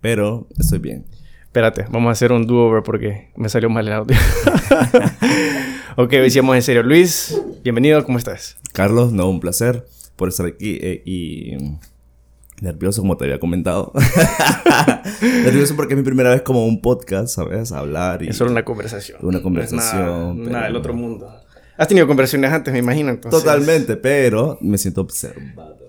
Pero estoy bien. Espérate, vamos a hacer un do-over porque me salió mal el audio. ok, sí en serio. Luis, bienvenido, ¿cómo estás? Carlos, no, un placer por estar aquí eh, y nervioso como te había comentado. nervioso porque es mi primera vez como un podcast, ¿sabes? Hablar y... Es solo una conversación. Una conversación. nada, nada del otro mundo. Has tenido conversaciones antes, me imagino. Entonces... Totalmente, pero me siento observado.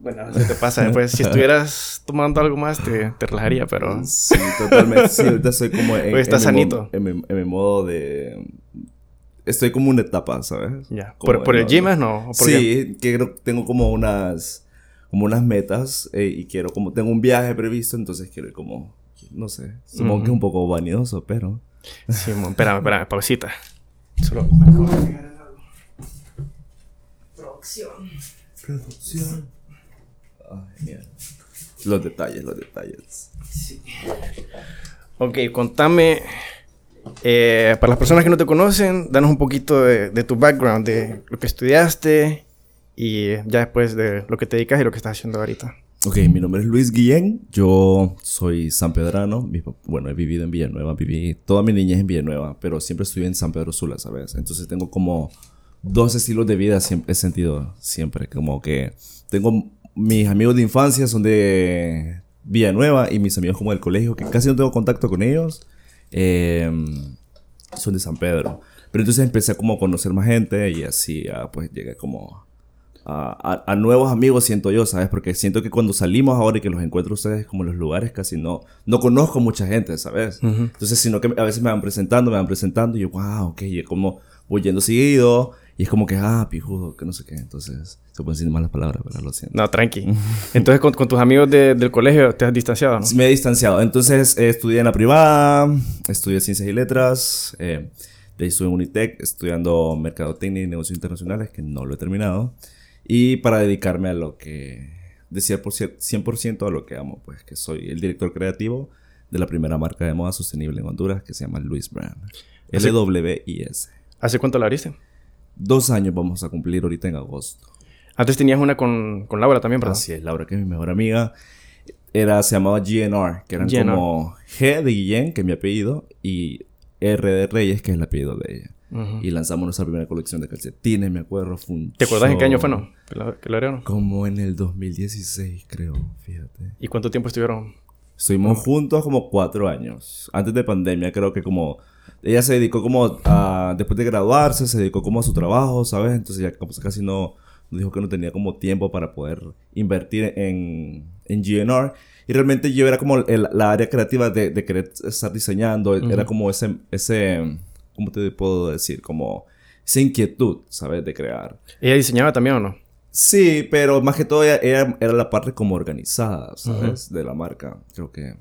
Bueno, se te pasa después. si estuvieras tomando algo más, te, te relajaría, pero... Sí, totalmente. Sí, ahorita estoy como en... Hoy sanito. En mi, en mi, modo de... Estoy como una etapa, ¿sabes? Ya. ¿Por, ¿Por, el gym no? sí, que tengo como unas... Como unas metas eh, y quiero como... Tengo un viaje previsto, entonces quiero ir como... No sé. Supongo que es un poco vanidoso, pero... Sí, espérame, espérame. Pausita. Solo... Producción. Producción. Los detalles, los detalles. Sí. Ok, contame. Eh, para las personas que no te conocen, danos un poquito de, tu background, de lo que estudiaste y ya después de lo que te dedicas y lo que estás haciendo ahorita. Ok, mi nombre es Luis Guillén, yo soy sanpedrano, bueno, he vivido en Villanueva, viví toda mi niñez en Villanueva, pero siempre estuve en San Pedro Sula, ¿sabes? Entonces tengo como dos estilos de vida, siempre, he sentido siempre, como que tengo mis amigos de infancia son de Villanueva y mis amigos como del colegio, que casi no tengo contacto con ellos, eh, son de San Pedro. Pero entonces empecé como a conocer más gente y así pues llegué como a, a, nuevos amigos, siento yo, ¿sabes? Porque siento que cuando salimos ahora y que los encuentro ustedes como en los lugares casi no, no conozco mucha gente, ¿sabes? Entonces, sino que a veces me van presentando, me van presentando y yo, wow, ok, y como voy yendo seguido y es como que, ah, pijudo, que no sé qué. Entonces, se pueden decir malas palabras, pero lo siento. No, tranqui. Entonces, con, tus amigos del colegio, ¿te has distanciado, no? Me he distanciado. Entonces, eh, estudié en la privada, estudié Ciencias y Letras. Eh, de ahí estuve en Unitec estudiando Mercadotecnia y Negocios Internacionales, que no lo he terminado. Y para dedicarme a lo que... De 100%, a lo que amo, pues, que soy el director creativo de la primera marca de moda sostenible en Honduras, que se llama Luis Brand. L-W-I-S. ¿Hace cuánto la abriste? Dos años vamos a cumplir ahorita en agosto. Antes tenías una con, con Laura también, ¿verdad? Así es, Laura, que es mi mejor amiga. Era, se llamaba GNR, que eran como G de Guillén, que es mi apellido, y R de Reyes, que es el apellido de ella. Y lanzamos nuestra primera colección de calcetines, me acuerdo. ¿Te acuerdas en qué año fue, no? ¿Que lo, que Como en el 2016, creo, fíjate. ¿Y cuánto tiempo estuvieron? Estuvimos juntos como cuatro años. Antes de pandemia, creo que como ella se dedicó como a, después de graduarse, se dedicó como a su trabajo, ¿sabes? Entonces ya casi no, dijo que no tenía como tiempo para poder invertir en, en GNR. Y realmente yo era como el, la área creativa de, de, querer estar diseñando, era como ese, ese, ¿cómo te puedo decir? Como esa inquietud, ¿sabes? De crear. ¿Ella diseñaba también o no? Sí, pero más que todo ella, era la parte como organizada, ¿sabes? De la marca. Creo que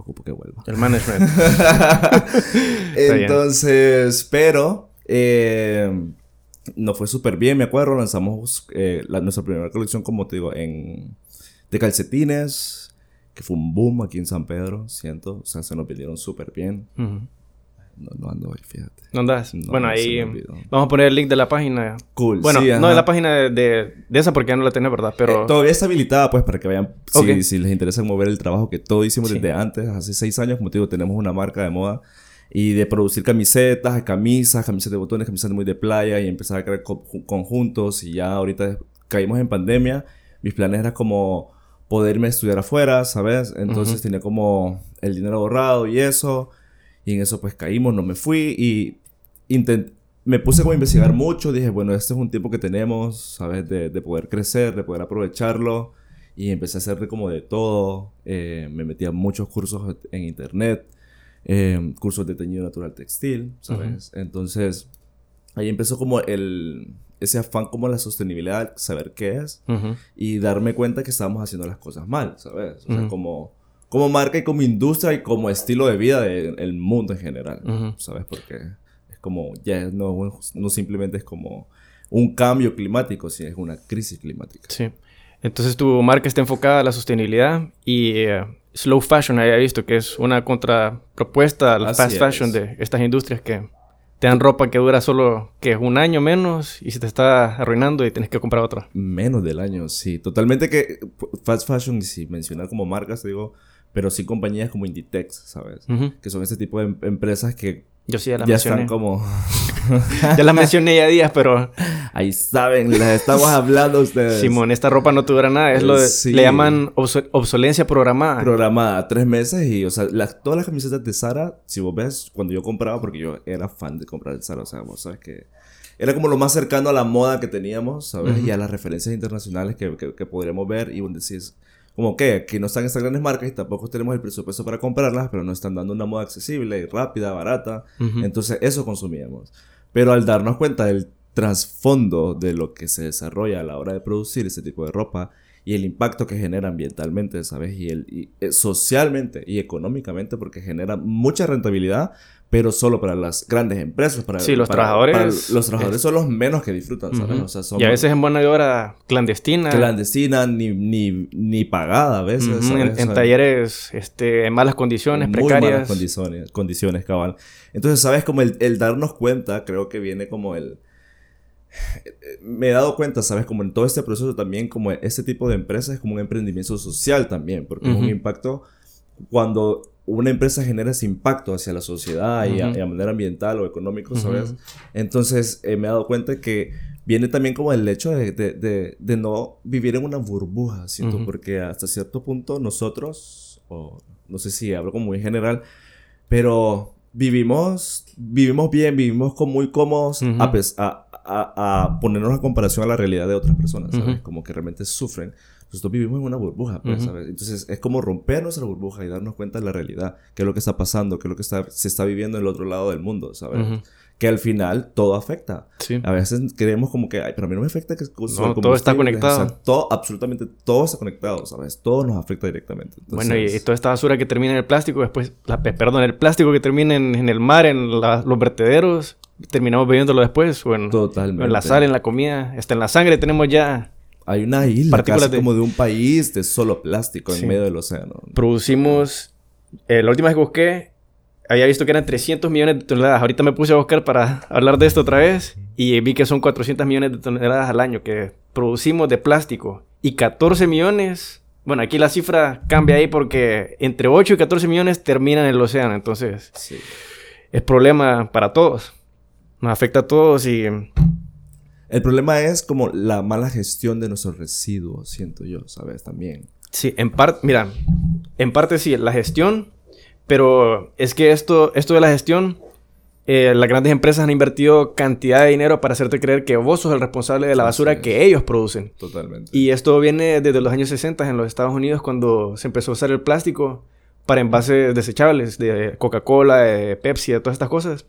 ocupo que vuelva. El management. Entonces, pero eh, no fue súper bien, me acuerdo. Lanzamos eh, nuestra primera colección, como te digo, en, de calcetines, que fue un boom aquí en San Pedro, siento. O sea, se nos pidieron súper bien. No, no ando ahí, fíjate. ¿No andas? bueno, ahí vamos a poner el link de la página. Cool. Bueno, no de la página de, de, esa porque ya no la tenés, ¿verdad? Pero... Eh, todavía está habilitada, pues, para que vayan... Si, les interesa mover el trabajo que todo hicimos desde antes, hace seis años, como te digo, tenemos una marca de moda y de producir camisetas, camisas, camisas de botones, camisas muy de playa y empezar a crear conjuntos y ya ahorita caímos en pandemia. Mis planes eran como poderme estudiar afuera, ¿sabes? Entonces tenía como el dinero ahorrado y eso y en eso pues caímos, no me fui y me puse como a investigar mucho. Dije, bueno, este es un tiempo que tenemos, ¿sabes? De, de poder crecer, de poder aprovecharlo. Y empecé a hacer como de todo. Eh, me metí a muchos cursos en internet. Eh, cursos de teñido natural textil, ¿sabes? Entonces, ahí empezó como el, ese afán como la sostenibilidad, saber qué es. Y darme cuenta que estábamos haciendo las cosas mal, ¿sabes? O sea, como como marca y como industria y como estilo de vida del mundo en general, ¿sabes? Porque es como, ya no, no simplemente es como un cambio climático, sino es una crisis climática. Sí. Entonces tu marca está enfocada a la sostenibilidad y eh, slow fashion, había visto que es una contrapropuesta a la fast fashion de estas industrias que te dan ropa que dura solo que un año menos y se te está arruinando y tienes que comprar otra. Menos del año, sí. Totalmente que fast fashion, y si mencionar como marcas, digo, pero sí compañías como Inditex, ¿sabes? Que son este tipo de em-, empresas que yo sí ya las mencioné. están como... ya las mencioné ya días, pero... Ahí saben, les estamos hablando ustedes. Simón, esta ropa no dura nada. Es lo de... Le llaman obsolencia programada. Programada. Tres meses y, o sea, todas las camisetas de Sara, si vos ves, cuando yo compraba, porque yo era fan de comprar el Sara, o sea, vos sabes que... Era como lo más cercano a la moda que teníamos, ¿sabes? Y a las referencias internacionales que, que, podríamos ver. Y vos decís, como que aquí no están estas grandes marcas y tampoco tenemos el presupuesto para comprarlas, pero nos están dando una moda accesible, rápida, barata. Entonces eso consumíamos. Pero al darnos cuenta del trasfondo de lo que se desarrolla a la hora de producir ese tipo de ropa y el impacto que genera ambientalmente, ¿sabes? Y, el, y eh, socialmente y económicamente porque genera mucha rentabilidad, pero solo para las grandes empresas. Para, sí, los trabajadores. los trabajadores son los menos que disfrutan, ¿sabes? o sea, y a veces en buena hora clandestina. Clandestina, ni, ni, ni pagada a veces. En, talleres este, en malas condiciones, muy precarias. malas condiciones, condiciones, cabal. Entonces, ¿sabes? Como el, el darnos cuenta, creo que viene como el me he dado cuenta, ¿sabes? Como en todo este proceso también, como este tipo de empresas es como un emprendimiento social también, porque es un impacto cuando una empresa genera ese impacto hacia la sociedad y, a, manera ambiental o económico, ¿sabes? Entonces eh, me he dado cuenta que viene también como el hecho de, de, de, no vivir en una burbuja, ¿cierto? Porque hasta cierto punto nosotros, o no sé si hablo como muy general, pero vivimos, vivimos bien, vivimos como muy cómodos a, a, a, ponernos a comparación a la realidad de otras personas, ¿sabes? Como que realmente sufren nosotros vivimos en una burbuja, pues, ¿sabes? Entonces es como romper nuestra burbuja y darnos cuenta de la realidad, qué es lo que está pasando, qué es lo que está, se está viviendo en el otro lado del mundo, ¿sabes? Que al final todo afecta. Sí. A veces creemos como que, ay, pero a mí no me afecta que no, todo está conectado. O sea, todo, absolutamente todo está conectado, ¿sabes? Todo nos afecta directamente. bueno, y, toda esta basura que termina en el plástico, después, la, perdón, el plástico que termina en, el mar, en los vertederos, terminamos bebiéndolo después, o en, Totalmente. en la sal, en la comida, hasta en la sangre tenemos ya hay una isla casi como de un país de solo plástico en medio del océano. Producimos... Eh, la última vez que busqué, había visto que eran 300 millones de toneladas. Ahorita me puse a buscar para hablar de esto otra vez y vi que son 400 millones de toneladas al año que producimos de plástico. Y 14 millones... Bueno, aquí la cifra cambia ahí porque entre 8 y 14 millones terminan en el océano. Entonces, es problema para todos. Nos afecta a todos y el problema es como la mala gestión de nuestros residuos, siento yo, ¿sabes? También. Sí, en parte, mira, en parte sí, la gestión, pero es que esto, esto de la gestión, eh, las grandes empresas han invertido cantidad de dinero para hacerte creer que vos sos el responsable de la basura que ellos producen. Totalmente. Y esto viene desde los años 60 en los Estados Unidos cuando se empezó a usar el plástico para envases desechables de Coca-Cola, de Pepsi, de todas estas cosas.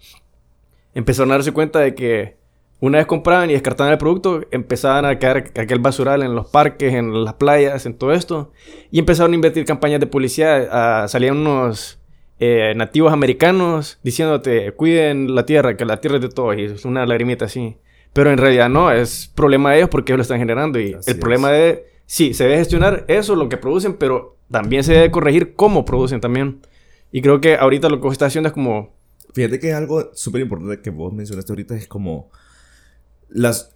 Empezaron a darse cuenta de que una vez compraban y descartaban el producto, empezaban a caer aquel basural en los parques, en las playas, en todo esto. Y empezaron a invertir campañas de publicidad. salían unos eh, nativos americanos diciéndote, cuiden la tierra, que la tierra es de todos. Y es una lagrimita así. Pero en realidad no, es problema de ellos porque ellos lo están generando. Y el problema de... Sí, se debe gestionar eso, lo que producen, pero también se debe corregir cómo producen también. Y creo que ahorita lo que está haciendo es como... Fíjate que algo súper importante que vos mencionaste ahorita es como las,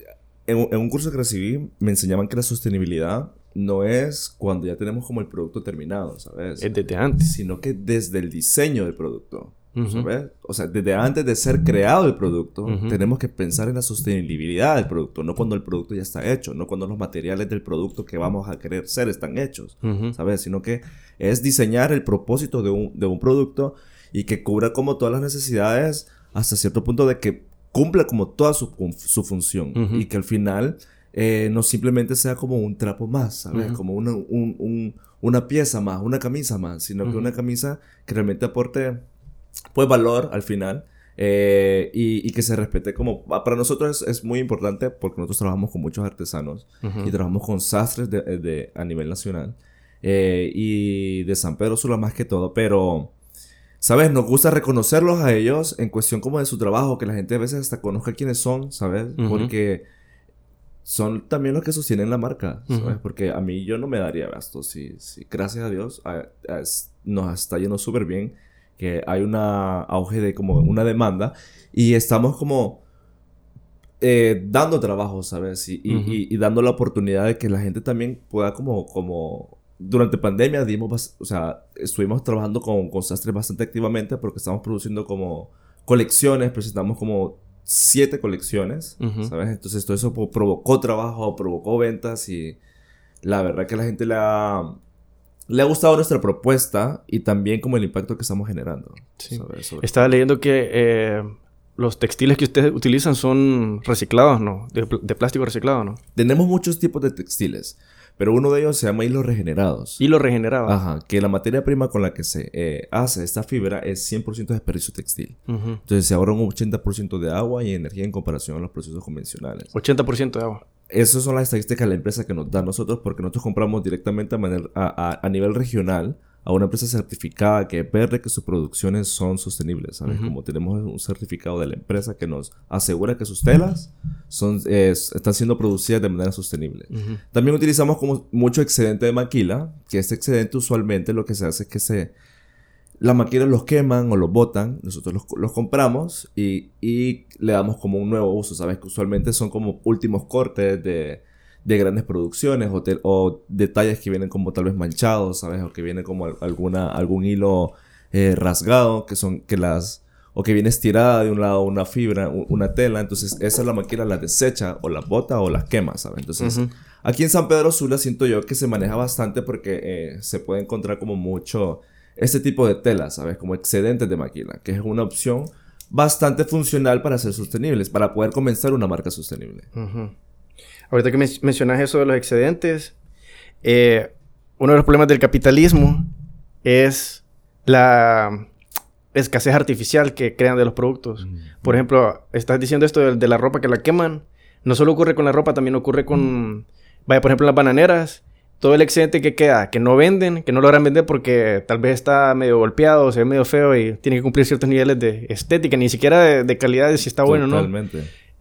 en, un curso que recibí me enseñaban que la sostenibilidad no es cuando ya tenemos como el producto terminado, ¿sabes? Es desde antes. Sino que desde el diseño del producto, ¿sabes? O sea, desde antes de ser creado el producto, tenemos que pensar en la sostenibilidad del producto, no cuando el producto ya está hecho, no cuando los materiales del producto que vamos a querer ser están hechos, ¿sabes? Sino que es diseñar el propósito de un, de un producto y que cubra como todas las necesidades hasta cierto punto de que cumpla como toda su, su función y que al final eh, no simplemente sea como un trapo más, ¿sabes? Como una, un, una pieza más, una camisa más, sino que una camisa que realmente aporte pues valor al final eh, y, y, que se respete como para nosotros es, muy importante porque nosotros trabajamos con muchos artesanos y trabajamos con sastres de, de a nivel nacional eh, y de San Pedro Sula más que todo, pero ¿sabes? Nos gusta reconocerlos a ellos en cuestión como de su trabajo, que la gente a veces hasta conozca quiénes son, ¿sabes? Porque son también los que sostienen la marca, ¿sabes? Porque a mí yo no me daría gasto si, si gracias a Dios nos está yendo súper bien, que hay una auge de como una demanda y estamos como eh, dando trabajo, ¿sabes? Y, y, y, dando la oportunidad de que la gente también pueda como, como durante pandemia dimos, o sea, estuvimos trabajando con, con sastres bastante activamente porque estamos produciendo como colecciones, presentamos como siete colecciones, ¿sabes? Entonces todo eso provocó trabajo, provocó ventas y la verdad que a la gente le ha, le ha gustado nuestra propuesta y también como el impacto que estamos generando. Estaba leyendo que eh, los textiles que ustedes utilizan son reciclados, ¿no? De, de, plástico reciclado, ¿no? Tenemos muchos tipos de textiles. Pero uno de ellos se llama hilos regenerados. Hilos regenerados. Ajá, que la materia prima con la que se eh, hace esta fibra es 100% desperdicio textil. Entonces se ahorra un 80% de agua y energía en comparación a los procesos convencionales. 80% de agua. Esas son las estadísticas de la empresa que nos da a nosotros porque nosotros compramos directamente a, a nivel regional a una empresa certificada que verde que sus producciones son sostenibles, ¿sabes? Como tenemos un certificado de la empresa que nos asegura que sus telas son, están siendo producidas de manera sostenible. También utilizamos como mucho excedente de maquila, que este excedente usualmente lo que se hace es que se... La maquila los queman o los botan, nosotros los, los compramos y, y, le damos como un nuevo uso, ¿sabes? Que usualmente son como últimos cortes de de grandes producciones o, o, detalles que vienen como tal vez manchados, ¿sabes? O que viene como alguna, algún hilo eh, rasgado, que son, que las, o que viene estirada de un lado una fibra, una tela, entonces esa la máquina la desecha o la bota o la quema, ¿sabes? Entonces, aquí en San Pedro Sula siento yo que se maneja bastante porque eh, se puede encontrar como mucho este tipo de tela, ¿sabes? Como excedentes de máquina, que es una opción bastante funcional para ser sostenibles, para poder comenzar una marca sostenible. Ahorita que mencionas eso de los excedentes, eh, uno de los problemas del capitalismo es la escasez artificial que crean de los productos. Por ejemplo, estás diciendo esto de, la ropa que la queman. No solo ocurre con la ropa, también ocurre con, vaya, por ejemplo, las bananeras. Todo el excedente que queda, que no venden, que no logran vender porque tal vez está medio golpeado, se ve medio feo y tiene que cumplir ciertos niveles de estética, ni siquiera de, calidad de si está bueno o no.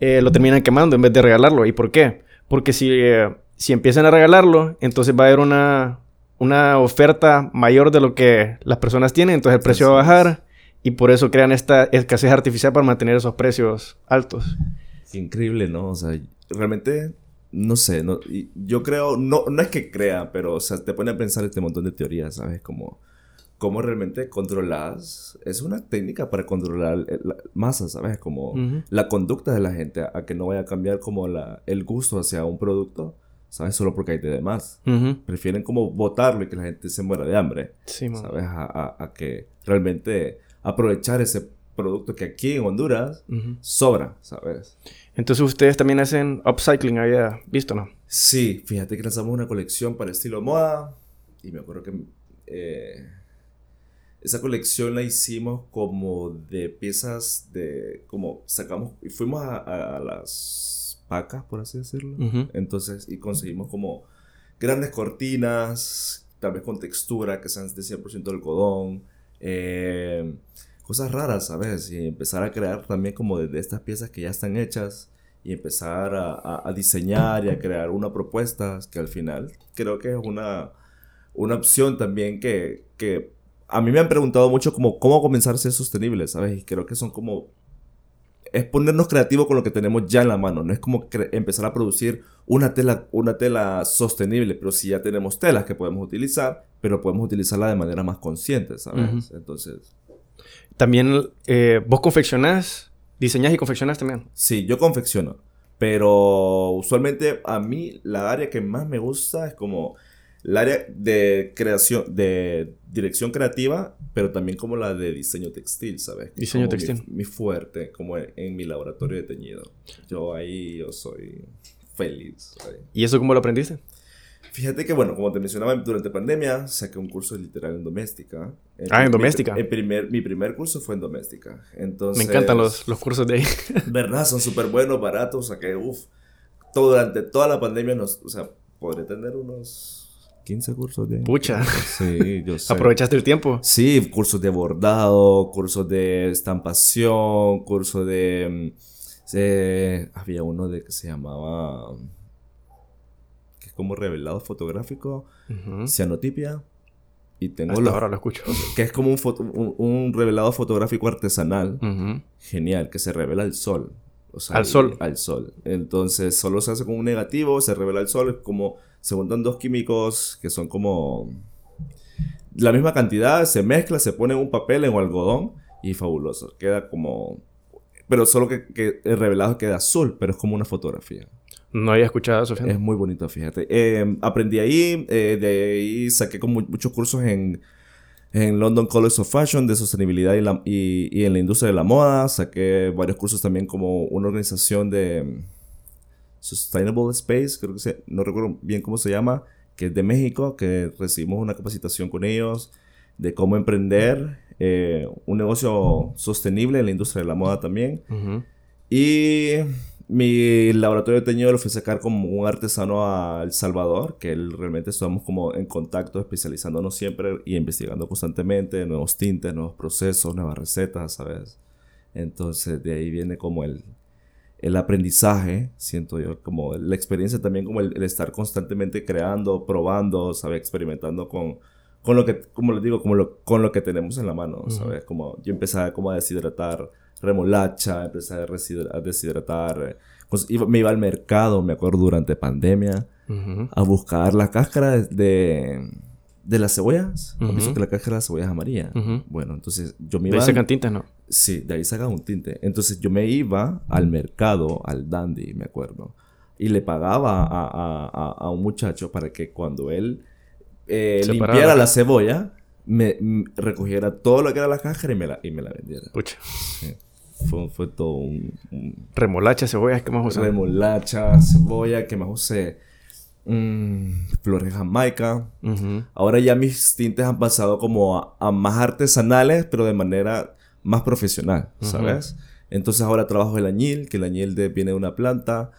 Eh, lo terminan quemando en vez de regalarlo. ¿Y por qué? Porque si, eh, si empiezan a regalarlo, entonces va a haber una, una oferta mayor de lo que las personas tienen, entonces el precio va a bajar y por eso crean esta escasez artificial para mantener esos precios altos. Increíble, ¿no? O sea, realmente, no sé, no, yo creo, no, no es que crea, pero o sea, te pone a pensar este montón de teorías, ¿sabes? Como cómo realmente controlas, es una técnica para controlar la masa, ¿sabes? Como la conducta de la gente, a, que no vaya a cambiar como la, el gusto hacia un producto, ¿sabes? Solo porque hay de más. Prefieren como botarlo y que la gente se muera de hambre, ¿sabes? A, a, que realmente aprovechar ese producto que aquí en Honduras sobra, ¿sabes? Entonces ustedes también hacen upcycling, había visto, ¿no? Sí, fíjate que lanzamos una colección para estilo moda y me acuerdo que... Eh, esa colección la hicimos como de piezas de, como sacamos, y fuimos a, las pacas, por así decirlo. Entonces, y conseguimos como grandes cortinas, tal vez con textura, que sean de 100% algodón. Eh, cosas raras, ¿sabes? Y empezar a crear también como de, estas piezas que ya están hechas y empezar a, a, diseñar y a crear una propuesta que al final creo que es una, una opción también que, que a mí me han preguntado mucho como cómo comenzar a ser sostenible, ¿sabes? Y creo que son como... Es ponernos creativos con lo que tenemos ya en la mano. No es como empezar a producir una tela, una tela sostenible, pero si ya tenemos telas que podemos utilizar, pero podemos utilizarla de manera más consciente, ¿sabes? Entonces... También eh, vos confeccionás, diseñás y confeccionás también. Sí, yo confecciono. Pero usualmente a mí la área que más me gusta es como el área de creación, de dirección creativa, pero también como la de diseño textil, ¿sabes? Diseño textil. Mi, fuerte, como en, mi laboratorio de teñido. Yo ahí, yo soy feliz. ¿Y eso cómo lo aprendiste? Fíjate que, bueno, como te mencionaba, durante pandemia saqué un curso literal en doméstica. ah, en doméstica. Mi, primer, mi primer curso fue en doméstica. Entonces, Me encantan los, los cursos de ahí. ¿Verdad? Son súper buenos, baratos. Saqué, uff. Todo, durante toda la pandemia, nos, o sea, podré tener unos 15 cursos de... Pucha. Sí, yo sé. ¿Aprovechaste el tiempo? Sí, cursos de bordado, cursos de estampación, cursos de... Mm, había uno de que se llamaba... que es como revelado fotográfico, cianotipia. Y tengo Hasta ahora lo escucho. Que es como un, un, revelado fotográfico artesanal. Genial, que se revela al sol. al sol. Al sol. Entonces, solo se hace con un negativo, se revela al sol, es como se juntan dos químicos que son como la misma cantidad, se mezcla, se pone en un papel, en un algodón y fabuloso. Queda como... Pero solo que, que el revelado queda azul, pero es como una fotografía. No había escuchado eso, Es muy bonito, fíjate. Eh, aprendí ahí, eh, de ahí saqué como muchos cursos en, en London College of Fashion de sostenibilidad y, la, y, y, en la industria de la moda. Saqué varios cursos también como una organización de Sustainable Space, creo que se, no recuerdo bien cómo se llama, que es de México, que recibimos una capacitación con ellos de cómo emprender eh, un negocio sostenible en la industria de la moda también. Y mi laboratorio de teñido lo fui a sacar como un artesano a El Salvador, que él, realmente estamos como en contacto, especializándonos siempre y investigando constantemente nuevos tintes, nuevos procesos, nuevas recetas, ¿sabes? Entonces de ahí viene como el, el aprendizaje, siento yo, como la experiencia también, como el, estar constantemente creando, probando, ¿sabes? Experimentando con, con lo que, como les digo, como lo, con lo que tenemos en la mano, ¿sabes? Como yo empecé como a deshidratar remolacha, empecé a, deshidratar. me iba al mercado, me acuerdo, durante pandemia, a buscar la cáscara de, de, las cebollas. Uh que la cáscara de las cebollas amarilla. Bueno, entonces yo me iba... De ahí sacan tintes, ¿no? Sí, de ahí sacan un tinte. Entonces yo me iba al mercado, al dandy, me acuerdo. Y le pagaba a, a, a un muchacho para que cuando él eh, limpiara la cebolla, me, recogiera todo lo que era la cáscara y me la, y me la vendiera. Pucha. Fue, fue todo un, Remolacha, cebolla, ¿qué más usé? Remolacha, cebolla, ¿qué más usé? Mm, flores jamaica. Ahora ya mis tintes han pasado como a, más artesanales, pero de manera más profesional, ¿sabes? Entonces ahora trabajo el añil, que el añil de, viene de una planta.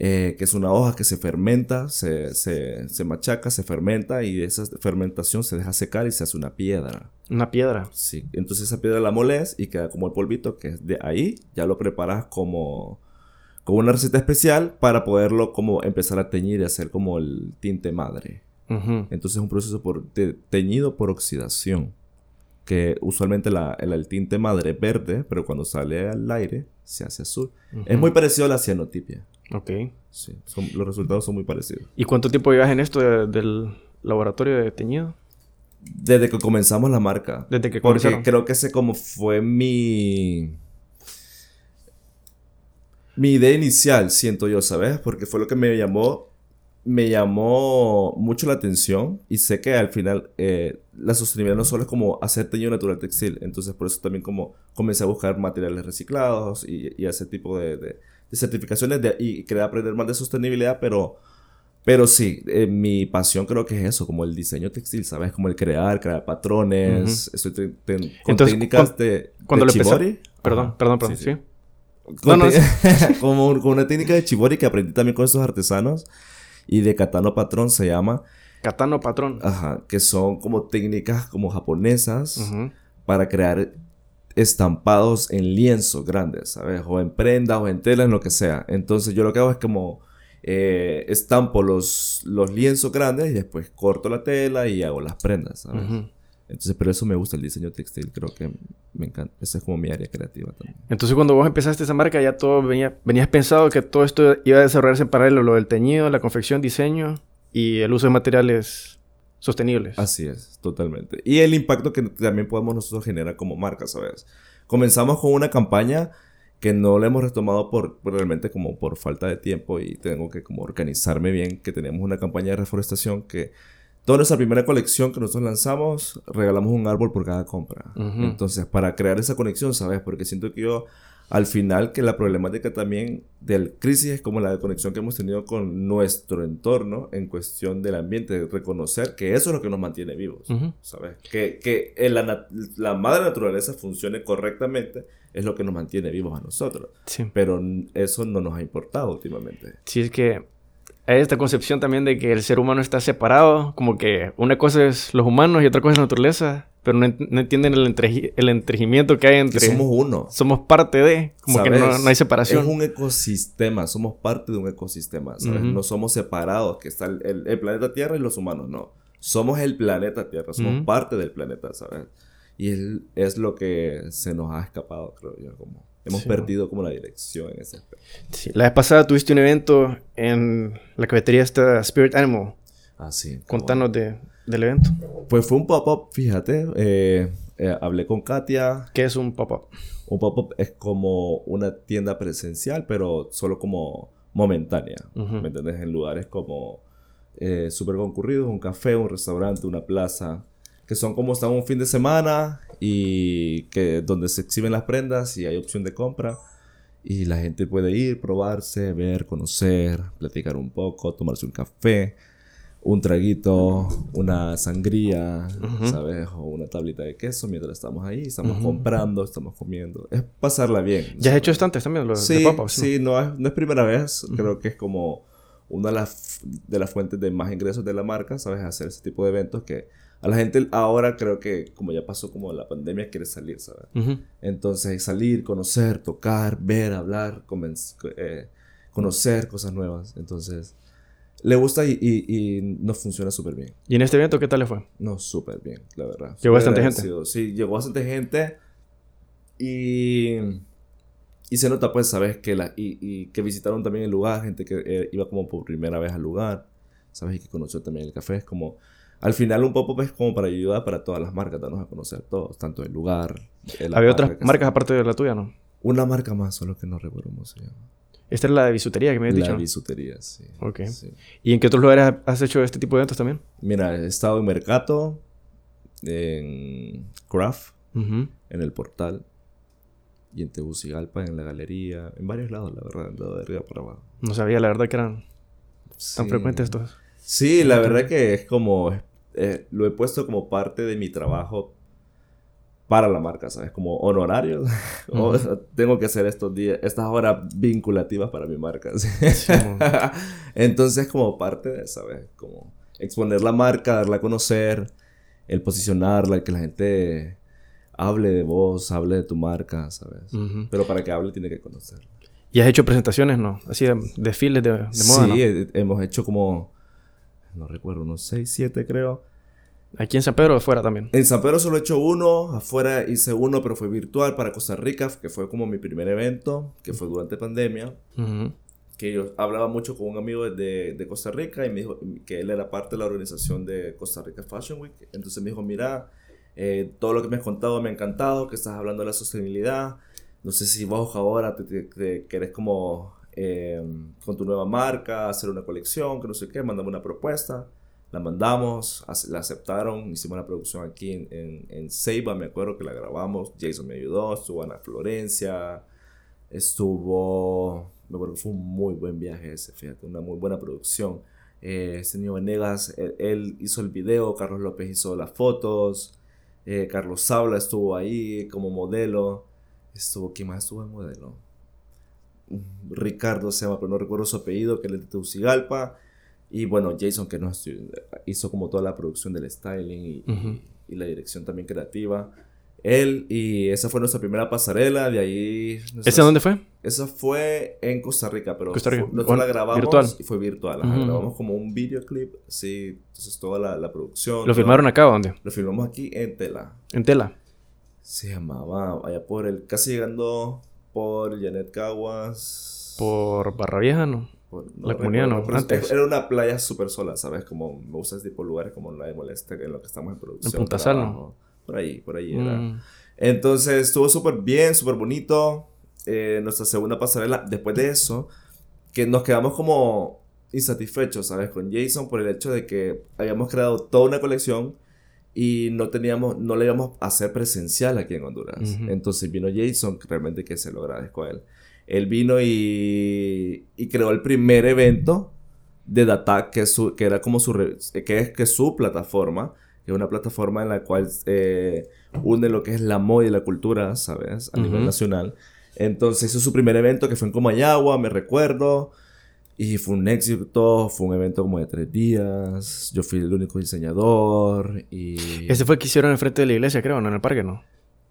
Eh, que es una hoja que se fermenta, se, se, se, machaca, se fermenta y esa fermentación se deja secar y se hace una piedra. ¿Una piedra? Sí. Entonces esa piedra la moles y queda como el polvito que de ahí ya lo preparas como, como una receta especial para poderlo como empezar a teñir y hacer como el tinte madre. Entonces es un proceso por, teñido por oxidación. Que usualmente la, el, tinte madre es verde, pero cuando sale al aire se hace azul. Es muy parecido a la cianotipia. Ok. Sí, los resultados son muy parecidos. ¿Y cuánto tiempo llevas en esto del laboratorio de teñido? Desde que comenzamos la marca. Desde que Porque creo que ese como fue mi... Mi idea inicial, siento yo, ¿sabes? Porque fue lo que me llamó... Me llamó mucho la atención y sé que al final eh, la sostenibilidad no solo es como hacer teñido natural textil. Entonces por eso también como comencé a buscar materiales reciclados y, y ese tipo de de certificaciones de, y quería aprender más de sostenibilidad, pero, pero sí, eh, mi pasión creo que es eso, como el diseño textil, ¿sabes? Como el crear, crear patrones. Estoy con técnicas de, cuando de chibori. Perdón, perdón, perdón, sí. Con, como con una técnica de chibori que aprendí también con estos artesanos y de katano patrón se llama. Katano patrón. Ajá, que son como técnicas como japonesas para crear estampados en lienzos grandes, ¿sabes? O en prendas o en tela, en lo que sea. Entonces yo lo que hago es como eh, estampo los, los lienzos grandes y después corto la tela y hago las prendas, ¿sabes? Entonces, pero eso me gusta el diseño textil, creo que me encanta. Esa es como mi área creativa también. Entonces, cuando vos empezaste esa marca, ya todo venía, venías pensado que todo esto iba a desarrollarse en paralelo, lo del teñido, la confección, diseño y el uso de materiales sostenibles. Así es, totalmente. Y el impacto que también podemos nosotros generar como marca, ¿sabes? Comenzamos con una campaña que no la hemos retomado por, realmente como por falta de tiempo y tengo que como organizarme bien, que tenemos una campaña de reforestación que toda nuestra primera colección que nosotros lanzamos, regalamos un árbol por cada compra. Entonces, para crear esa conexión, ¿sabes? Porque siento que yo al final que la problemática también del crisis es como la conexión que hemos tenido con nuestro entorno en cuestión del ambiente, reconocer que eso es lo que nos mantiene vivos, ¿sabes? Que, que la, la, madre naturaleza funcione correctamente es lo que nos mantiene vivos a nosotros. Pero eso no nos ha importado últimamente. Sí, es que esta concepción también de que el ser humano está separado, como que una cosa es los humanos y otra cosa es la naturaleza pero no, entienden el, entre, el entregimiento que hay entre... Que somos uno. Somos parte de, como que no, hay separación. Es un ecosistema, somos parte de un ecosistema, ¿sabes? No somos separados, que está el, el, planeta Tierra y los humanos, no. Somos el planeta Tierra, somos parte del planeta, ¿sabes? Y es, es lo que se nos ha escapado, creo yo, como Hemos perdido como la dirección en ese aspecto. Sí. La vez pasada tuviste un evento en la cafetería esta Spirit Animal. Ah, sí. Contanos de, del evento. Pues fue un pop-up, fíjate. Eh, eh, hablé con Katia. ¿Qué es un pop-up? Un pop-up es como una tienda presencial, pero solo como momentánea. ¿Me entiendes? En lugares como eh, súper concurridos, un café, un restaurante, una plaza, que son como están un fin de semana y que donde se exhiben las prendas y hay opción de compra. Y la gente puede ir, probarse, ver, conocer, platicar un poco, tomarse un café un traguito, una sangría, ¿sabes? O una tablita de queso mientras estamos ahí, estamos comprando, estamos comiendo. Es pasarla bien. ¿Ya has hecho esto antes también, lo sí, de Sí, no es, no es primera vez. Creo que es como una de las, de las fuentes de más ingresos de la marca, ¿sabes? Hacer ese tipo de eventos que a la gente ahora creo que como ya pasó como la pandemia quiere salir, ¿sabes? Entonces salir, conocer, tocar, ver, hablar, eh, conocer cosas nuevas. Entonces le gusta y, y, nos funciona súper bien. ¿Y en este evento qué tal le fue? No, súper bien, la verdad. ¿Llegó bastante gente? Sí, llegó bastante gente y, y se nota pues, ¿sabes? Que la, y, y que visitaron también el lugar, gente que eh, iba como por primera vez al lugar, ¿sabes? Y que conoció también el café. Es como, al final un pop-up es como para ayudar para todas las marcas, darnos a conocer todos, tanto el lugar. ¿Había otras marcas aparte de la tuya, no? Una marca más, solo que no recuerdo cómo se llama. Esta es la de bisutería que me has dicho. La bisutería, sí. Ok. ¿Y en qué otros lugares has hecho este tipo de eventos también? Mira, he estado en Mercato, en Craft, en el Portal, y en Tegucigalpa, en la galería, en varios lados, la verdad, de arriba para abajo. No sabía, la verdad, que eran tan frecuentes estos. Sí, la verdad que es como... Eh, lo he puesto como parte de mi trabajo para la marca, ¿sabes? Como honorarios. tengo que hacer estos días, estas horas vinculativas para mi marca. Entonces, como parte de, ¿sabes? Como exponer la marca, darla a conocer, el posicionarla, que la gente hable de vos, hable de tu marca, ¿sabes? Pero para que hable tiene que conocer. ¿Y has hecho presentaciones, no? Así de desfiles de, moda, Sí, hemos hecho como, no recuerdo, unos 6, 7 creo ¿Aquí en San Pedro afuera también? En San Pedro solo he hecho uno, afuera hice uno, pero fue virtual para Costa Rica, que fue como mi primer evento, que fue durante pandemia. Que yo hablaba mucho con un amigo de, de, Costa Rica y me dijo que él era parte de la organización de Costa Rica Fashion Week. Entonces me dijo, mira, eh, todo lo que me has contado me ha encantado, que estás hablando de la sostenibilidad. No sé si vos ahora te, querés como eh, con tu nueva marca hacer una colección, que no sé qué, mandame una propuesta. La mandamos, la aceptaron, hicimos la producción aquí en, en, Ceiba, me acuerdo que la grabamos, Jason me ayudó, estuvo Ana Florencia, estuvo, me acuerdo que fue un muy buen viaje ese, fíjate, una muy buena producción. Eh, señor Venegas, él, hizo el video, Carlos López hizo las fotos, eh, Carlos Sabla estuvo ahí como modelo, estuvo, ¿quién más estuvo en modelo? Ricardo se llama, pero no recuerdo su apellido, que es de Tegucigalpa. Y bueno, Jason que nos hizo como toda la producción del styling y, la dirección también creativa. Él y esa fue nuestra primera pasarela, de ahí... ¿Esa dónde fue? Esa fue en Costa Rica, pero Costa Rica. nosotros la grabamos y fue virtual. Grabamos como un videoclip, sí, entonces toda la, la producción. ¿Lo filmaron acá o dónde? Lo filmamos aquí en Tela. ¿En Tela? Se llamaba, allá por el, casi llegando por Janet Caguas. ¿Por Barra Vieja, no? la comunidad no, antes. Era una playa súper sola, ¿sabes? Como me gusta ese tipo de lugares como la de Moleste, en lo que estamos en producción. En Punta Sal, ¿no? Por ahí, por ahí era. Mm. Entonces estuvo súper bien, súper bonito. Eh, nuestra segunda pasarela, después de eso, que nos quedamos como insatisfechos, ¿sabes? Con Jason por el hecho de que habíamos creado toda una colección y no teníamos, no le íbamos a hacer presencial aquí en Honduras. Entonces vino Jason, realmente que se lo agradezco a él él vino y, y creó el primer evento de Data, que, su, que era como su, que es que su plataforma, que es una plataforma en la cual eh, une lo que es la moda y la cultura, ¿sabes? A nivel nacional. Entonces hizo su primer evento que fue en Comayagua, me recuerdo. Y fue un éxito, fue un evento como de tres días. Yo fui el único diseñador y... Ese fue que hicieron enfrente de la iglesia, creo, ¿no? En el parque, ¿no?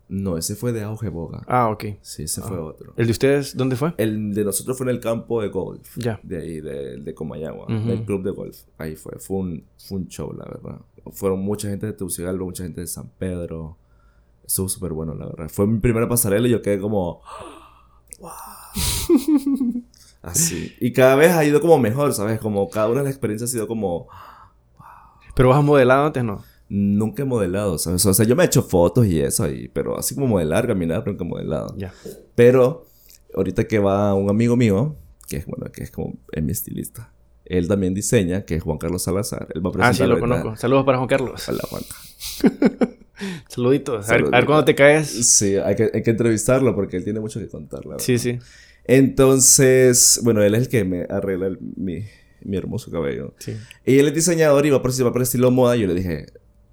No, ese fue de Auge Boga. Ah, ok. Sí, ese fue ah. otro. ¿El de ustedes dónde fue? El de nosotros fue en el campo de golf. Ya. De ahí, de, de Comayagua. El club de golf. Ahí fue. Fue un, fue un show, la verdad. Fueron mucha gente de Tegucigalpa, mucha gente de San Pedro. Estuvo súper bueno, la verdad. Fue mi primera pasarela y yo quedé como... wow. Así. Y cada vez ha ido como mejor, ¿sabes? Como cada una de las experiencias ha sido como... ¿Pero has modelado antes, no? Nunca he modelado, ¿sabes? O sea, yo me he hecho fotos y eso, ahí, pero así como modelar, caminar, nunca he modelado. Ya. Pero ahorita que va un amigo mío, que es, bueno, que es como es mi estilista, él también diseña, que es Juan Carlos Salazar. Él va a presentar ah, sí, lo conozco. Saludos para Juan Carlos. Hola. Saluditos. A ver, ver, cuándo te caes. Sí, hay que, hay que entrevistarlo porque él tiene mucho que contar, la Sí, sí. Entonces, bueno, él es el que me arregla mi, mi, hermoso cabello. Sí. Y él es diseñador y va a participar para estilo moda. Y yo le dije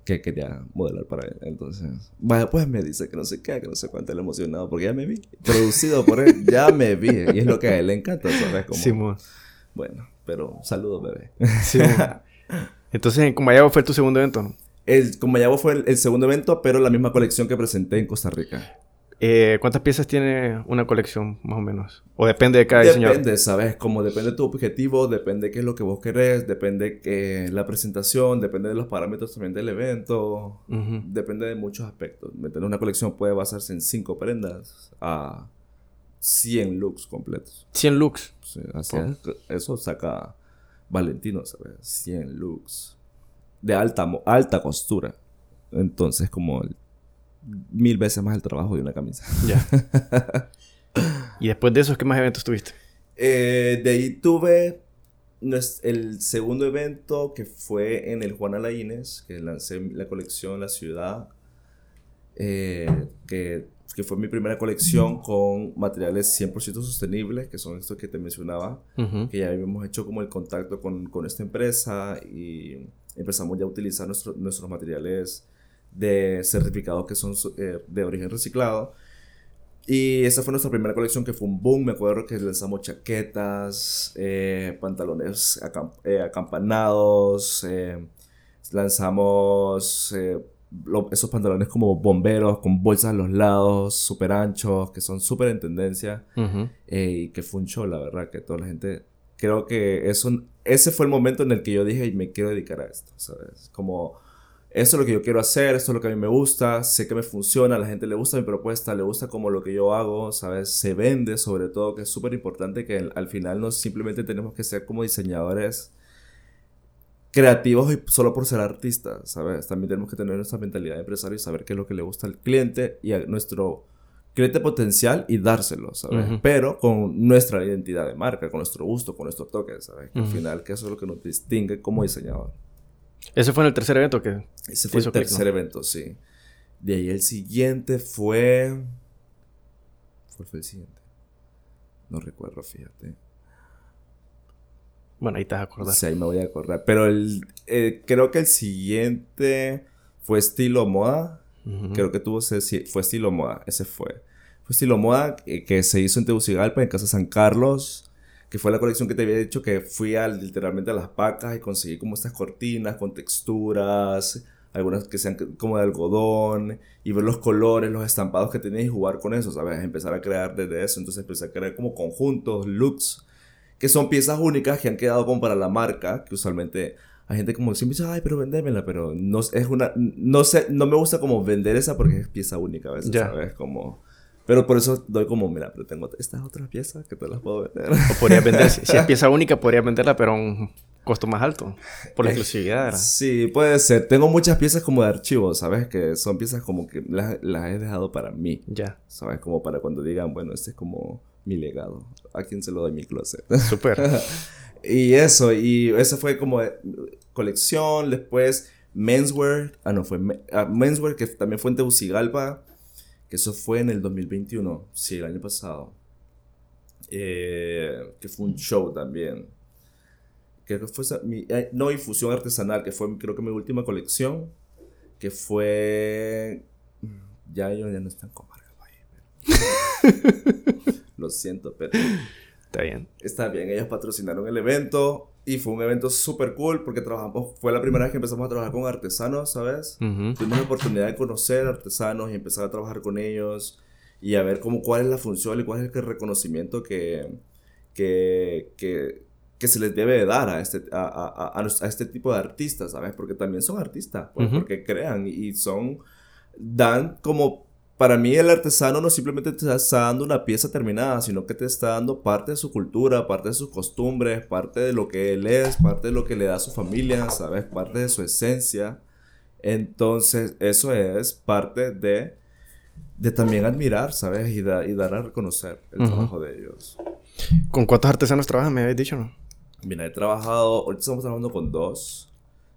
que quería modelar para él. Entonces, vaya, pues me dice que no sé qué, que no sé cuánto le emocionado porque ya me vi. Producido por él, ya me vi. Y es lo que a él le encanta, ¿sabes? Como, sí, bueno, pero saludos, bebé. Sí, Entonces, en Comayagua fue tu segundo evento, ¿no? El Comayagua fue el, segundo evento, pero la misma colección que presenté en Costa Rica. Eh, ¿Cuántas piezas tiene una colección, más o menos? ¿O depende de cada diseñador? Depende, ¿sabes? Como depende de tu objetivo, depende de qué es lo que vos querés, depende de la presentación, depende de los parámetros también del evento, depende de muchos aspectos. Una colección puede basarse en cinco prendas a 100 looks completos. 100 looks. Sí, así Eso saca Valentino, ¿sabes? 100 looks. De alta, alta costura. Entonces, como mil veces más el trabajo de una camisa. Ya. ¿Y después de eso, qué más eventos tuviste? Eh, de ahí tuve el segundo evento que fue en el Juan Alaines, que lancé la colección La Ciudad, eh, que que fue mi primera colección con materiales 100% sostenibles, que son estos que te mencionaba, que ya habíamos hecho como el contacto con, con esta empresa y empezamos ya a utilizar nuestro, nuestros materiales de certificados que son eh, de origen reciclado. Y esa fue nuestra primera colección que fue un boom. Me acuerdo que lanzamos chaquetas, eh, pantalones eh, acampanados, lanzamos esos pantalones como bomberos, con bolsas a los lados, súper anchos, que son súper en tendencia. Y que fue un show, la verdad, que toda la gente... Creo que eso, ese fue el momento en el que yo dije, me quiero dedicar a esto, ¿sabes? Como, eso es lo que yo quiero hacer, esto es lo que a mí me gusta, sé que me funciona, a la gente le gusta mi propuesta, le gusta como lo que yo hago, ¿sabes? Se vende sobre todo, que es súper importante que al final no simplemente tenemos que ser como diseñadores creativos y solo por ser artistas, ¿sabes? También tenemos que tener nuestra mentalidad de empresario y saber qué es lo que le gusta al cliente y a nuestro cliente potencial y dárselo, ¿sabes? Pero con nuestra identidad de marca, con nuestro gusto, con nuestro toque, ¿sabes? Al final, que eso es lo que nos distingue como diseñador. ¿Ese fue en el tercer evento que Ese fue el tercer evento, sí. De ahí el siguiente fue... ¿Cuál fue el siguiente? No recuerdo, fíjate. Bueno, ahí te vas a acordar. Sí, ahí me voy a acordar. Pero el, eh, creo que el siguiente fue estilo moda. Creo que tuvo ese, fue estilo moda. Ese fue. Fue estilo moda eh, que, se hizo en Tegucigalpa, en Casa San Carlos. Que fue la colección que te había dicho que fui a, literalmente a las pacas y conseguí como estas cortinas con texturas. Algunas que sean como de algodón. Y ver los colores, los estampados que tenías y jugar con eso, ¿sabes? Empezar a crear desde eso. Entonces empecé a crear como conjuntos, looks que son piezas únicas que han quedado como para la marca, que usualmente hay gente como siempre dice, ay, pero vendémela, pero no es una, no sé, no me gusta como vender esa porque es pieza única a veces, ¿sabes? Como, pero por eso doy como, mira, pero tengo estas otras piezas que te las puedo vender. O vender, si, es pieza única, podría venderla, pero a un costo más alto, por la exclusividad. Sí, puede ser. Tengo muchas piezas como de archivo, ¿sabes? Que son piezas como que las, las he dejado para mí. Ya. ¿Sabes? Como para cuando digan, bueno, este es como mi legado. ¿A quién se lo doy mi closet? Súper. y eso, y esa fue como eh, colección. Después, Menswear. Ah, no, fue ah, Menswear, que también fue en Tegucigalpa. Que eso fue en el 2021. Sí, el año pasado. Eh, que fue un show también. Que fue mi, eh, no, infusión artesanal, que fue creo que mi última colección. Que fue. Ya ellos ya no están con Marca Lo siento, pero... Está bien. Está bien, ellos patrocinaron el evento y fue un evento súper cool porque trabajamos, fue la primera vez que empezamos a trabajar con artesanos, ¿sabes? Tuvimos la oportunidad de conocer artesanos y empezar a trabajar con ellos y a ver cómo, cuál es la función y cuál es el reconocimiento que, que, que, que se les debe dar a este, a, a, a, este tipo de artistas, ¿sabes? Porque también son artistas, pues, porque crean y son, dan como para mí el artesano no simplemente te está dando una pieza terminada, sino que te está dando parte de su cultura, parte de sus costumbres, parte de lo que él es, parte de lo que le da a su familia, ¿sabes? Parte de su esencia. Entonces, eso es parte de, de también admirar, ¿sabes? Y, y dar a reconocer el trabajo de ellos. ¿Con cuántos artesanos trabajas, me habéis dicho, no? Mira, he trabajado, ahorita estamos trabajando con dos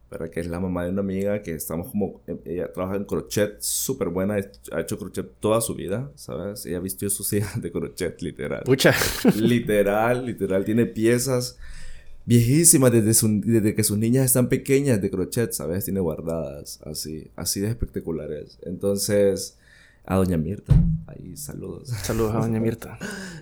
para que es la mamá de una amiga que estamos como, eh, ella trabaja en crochet, súper buena, ha hecho crochet toda su vida, ¿sabes? Ella vistió sus hijas de crochet, literal. Pucha. literal, literal, tiene piezas viejísimas desde, desde que sus niñas están pequeñas de crochet, ¿sabes? Tiene guardadas, así, así de espectaculares. Entonces, a Doña Mirta, ahí saludos. Saludos a Doña Mirta.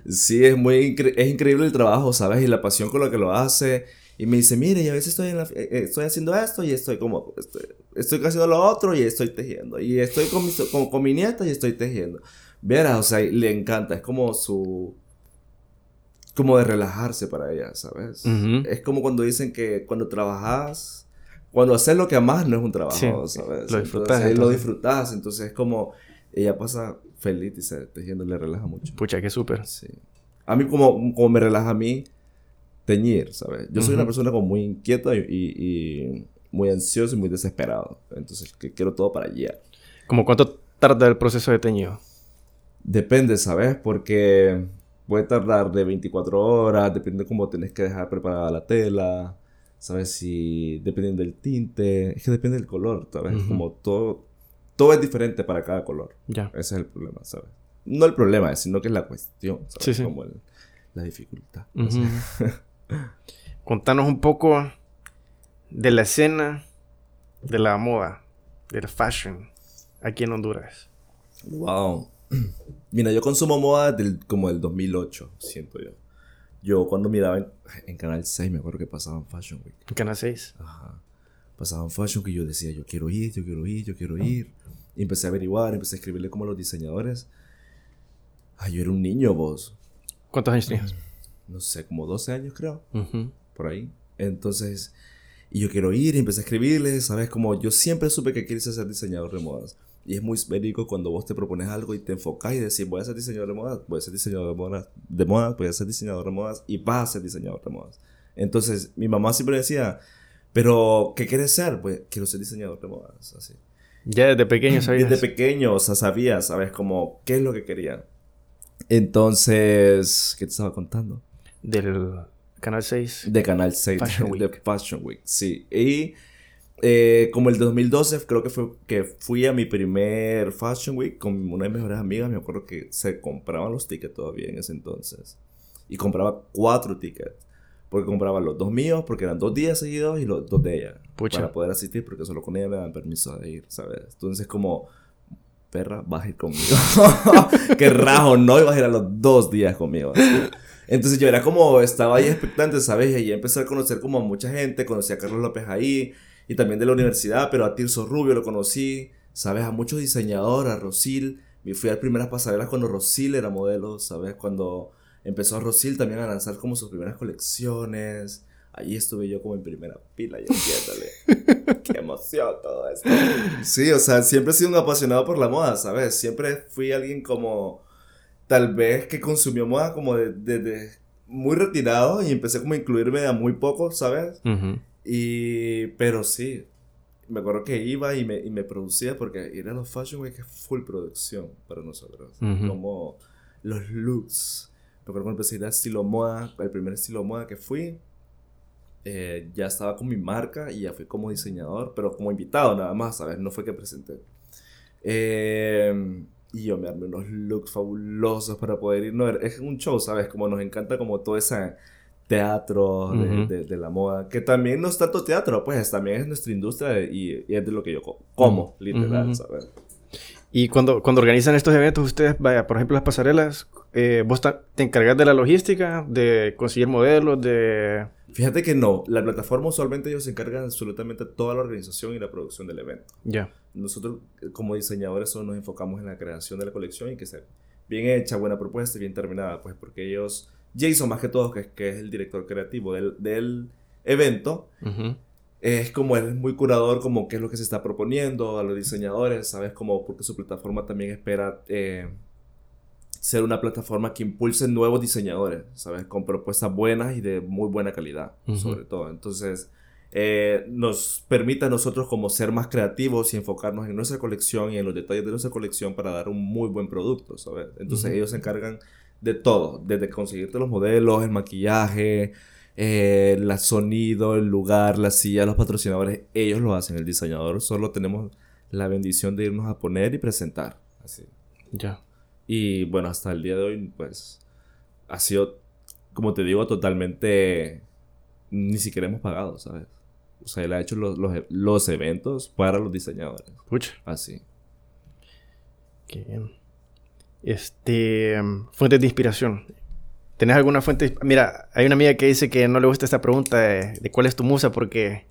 sí, es muy, es increíble el trabajo, ¿sabes? Y la pasión con lo que lo hace y me dice, mire, yo a veces estoy, en la, eh, estoy haciendo esto y estoy como, estoy, estoy, haciendo lo otro y estoy tejiendo. Y estoy con mi, con, con mi nieta y estoy tejiendo. Verás, o sea, le encanta, es como su... Como de relajarse para ella, ¿sabes? Es como cuando dicen que cuando trabajas, cuando haces lo que amas no es un trabajo, ¿sabes? Lo disfrutas. Entonces, lo disfrutas, entonces es como, ella pasa feliz y se tejiendo, le relaja mucho. Pucha, qué súper. Sí. A mí como, como me relaja a mí, teñir, ¿sabes? Yo soy una persona como muy inquieta y, muy ansioso y muy desesperado. Entonces, que quiero todo para allá. ¿Cómo cuánto tarda el proceso de teñido? Depende, ¿sabes? Porque puede tardar de 24 horas, depende de cómo tenés que dejar preparada la tela, ¿sabes? Si dependiendo del tinte, es que depende del color, ¿sabes? Como todo, todo es diferente para cada color. Ya. Ese es el problema, ¿sabes? No el problema, sino que es la cuestión, ¿sabes? Sí, sí. Como la dificultad. Contanos un poco de la escena de la moda, del fashion, aquí en Honduras. Wow. Mira, yo consumo moda del, como del 2008, siento yo. Yo cuando miraba en, Canal 6, me acuerdo que pasaban Fashion Week. ¿En Canal 6? Ajá. Pasaban Fashion Week y yo decía, yo quiero ir, yo quiero ir, yo quiero ir. Y empecé a averiguar, empecé a escribirle como a los diseñadores. Ay, yo era un niño, vos. ¿Cuántos años tenías? No sé, como 12 años creo, por ahí. Entonces, y yo quiero ir y empecé a escribirles, ¿sabes? Como yo siempre supe que quería ser diseñador de modas. Y es muy verídico cuando vos te propones algo y te enfocas y decís, voy a ser diseñador de modas, voy a ser diseñador de modas, de modas, voy a ser diseñador de modas y vas a ser diseñador de modas. Entonces, mi mamá siempre decía, pero, ¿qué quieres ser? Pues, quiero ser diseñador de modas, así. Ya desde pequeño sabías. Desde pequeño, o sea, sabías, ¿sabes? Como, ¿qué es lo que quería? Entonces, ¿qué te estaba contando? Del Canal 6. De Canal 6. Fashion Week. De Fashion Week, sí. Y eh, como el 2012 creo que fue que fui a mi primer Fashion Week con una de mis mejores amigas. Me acuerdo que se compraban los tickets todavía en ese entonces. Y compraba cuatro tickets. Porque compraba los dos míos, porque eran dos días seguidos, y los dos de ella. Para poder asistir, porque solo con ella me dan permiso de ir, ¿sabes? Entonces, como, perra, vas a ir conmigo. Qué rajo, no ibas a ir a los dos días conmigo. Entonces yo era como, estaba ahí expectante, ¿sabes? Y ahí empecé a conocer como a mucha gente, conocí a Carlos López ahí, y también de la universidad, pero a Tirso Rubio lo conocí, ¿sabes? A muchos diseñadores, a Rosil, me fui a primeras pasarelas cuando Rosil era modelo, ¿sabes? Cuando empezó Rosil también a lanzar como sus primeras colecciones. Ahí estuve yo como en primera pila, y entiéndale. Qué emoción todo esto. Sí, o sea, siempre he sido un apasionado por la moda, ¿sabes? Siempre fui alguien como tal vez que consumió moda como desde muy retirado y empecé como a incluirme a muy poco, ¿sabes? Y, pero sí, me acuerdo que iba y me, y me producía porque era los Fashion Week es full producción para nosotros. Como los looks. Me acuerdo cuando empecé a ir a estilo moda, el primer estilo moda que fui, eh, ya estaba con mi marca y ya fui como diseñador, pero como invitado nada más, ¿sabes? No fue que presenté. Eh, y yo me armé unos looks fabulosos para poder ir. No, es un show, ¿sabes? Como nos encanta como todo ese teatro de, de, la moda. Que también no es tanto teatro, pues también es nuestra industria y, es de lo que yo como, literal, ¿sabes? Y cuando, cuando organizan estos eventos, ustedes, vaya, por ejemplo, las pasarelas, eh, ¿vos te encargas de la logística, de conseguir modelos, de Fíjate que no, la plataforma usualmente ellos se encargan absolutamente toda la organización y la producción del evento. Ya. Nosotros como diseñadores solo nos enfocamos en la creación de la colección y que sea bien hecha, buena propuesta y bien terminada, pues porque ellos, Jason más que todo, que, que es el director creativo del, del evento, es como él es muy curador, como qué es lo que se está proponiendo a los diseñadores, ¿sabes? Como porque su plataforma también espera eh, ser una plataforma que impulse nuevos diseñadores, ¿sabes? Con propuestas buenas y de muy buena calidad, sobre todo. Entonces, eh, nos permite a nosotros como ser más creativos y enfocarnos en nuestra colección y en los detalles de nuestra colección para dar un muy buen producto, ¿sabes? Entonces, ellos se encargan de todo, desde conseguirte los modelos, el maquillaje, eh, el sonido, el lugar, la silla, los patrocinadores, ellos lo hacen. El diseñador solo tenemos la bendición de irnos a poner y presentar. Así. Ya. Y bueno, hasta el día de hoy, pues, ha sido, como te digo, totalmente, ni siquiera hemos pagado, ¿sabes? O sea, él ha hecho los, los, eventos para los diseñadores. Pucha. Así. Qué bien. Este, fuentes de inspiración. ¿Tenés alguna fuente? Mira, hay una amiga que dice que no le gusta esta pregunta de, cuál es tu musa porque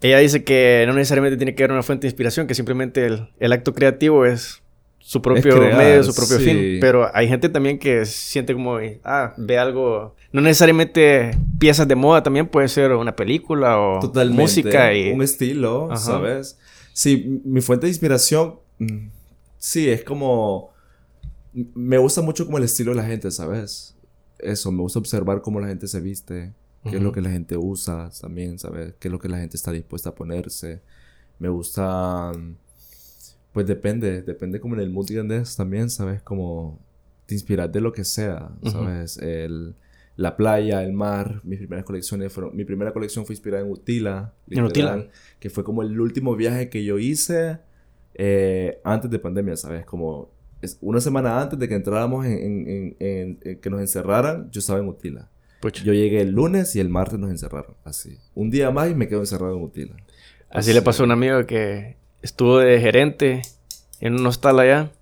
ella dice que no necesariamente tiene que haber una fuente de inspiración, que simplemente el, acto creativo es su propio medio, su propio fin. Pero hay gente también que siente como, ah, ve algo, no necesariamente piezas de moda, también puede ser una película o música y... Un estilo, ¿sabes? Sí, mi fuente de inspiración, mm, sí, es como... Me gusta mucho como el estilo de la gente, ¿sabes? Eso, me gusta observar cómo la gente se viste, qué es lo que la gente usa también, ¿sabes? Qué es lo que la gente está dispuesta a ponerse. Me gusta, pues depende, depende como en el mood que también, ¿sabes? Como te inspiras de lo que sea, ¿sabes? el, la playa, el mar, mis primeras colecciones fueron, mi primera colección fue inspirada en Utila, en Utila, que fue como el último viaje que yo hice eh, antes de pandemia, ¿sabes? Como una semana antes de que entráramos en, que nos encerraran, yo estaba en Utila. Yo llegué el lunes y el martes nos encerraron. Así. Un día más y me quedo encerrado en Utila. Así, le pasó a un amigo que estuvo de gerente en un hostal allá.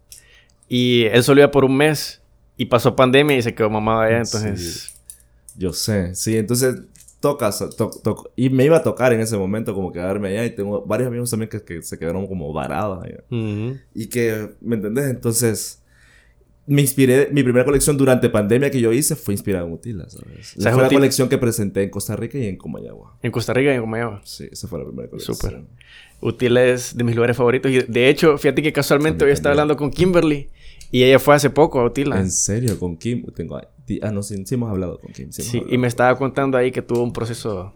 Y él solo iba por un mes. Y pasó pandemia y se quedó mamado allá. Entonces. Yo sé. Sí, entonces tocas, y me iba a tocar en ese momento como quedarme allá y tengo varios amigos también que, se quedaron como varados allá. Y que, ¿me entendés? Entonces, me inspiré, mi primera colección durante pandemia que yo hice fue inspirada en Utila, ¿sabes? Esa fue la colección que presenté en Costa Rica y en Comayagua. En Costa Rica y en Comayagua. Sí, esa fue la primera colección. Súper. Utila es de mis lugares favoritos y de hecho, fíjate que casualmente hoy estaba hablando con Kimberly y ella fue hace poco a Utila. ¿En serio? ¿Con Kim? Tengo Ah, no, sí, hemos hablado con Kim. Sí, y me estaba contando ahí que tuvo un proceso,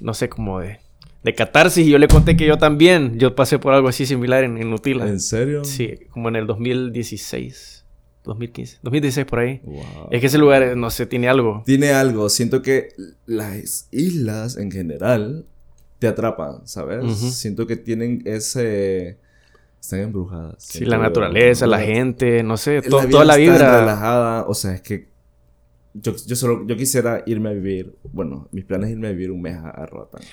no sé, como de, de catarsis. Y yo le conté que yo también, yo pasé por algo así similar en, en Utila. ¿En serio? Sí, como en el 2016. 2015, 2016 por ahí. Es que ese lugar, no sé, tiene algo. Tiene algo. Siento que las islas en general te atrapan, ¿sabes? Siento que tienen ese están embrujadas. Sí, la naturaleza, la gente, no sé, toda la vibra. relajada, o sea, es que yo, yo, solo, yo quisiera irme a vivir, bueno, mis planes es irme a vivir un mes a, a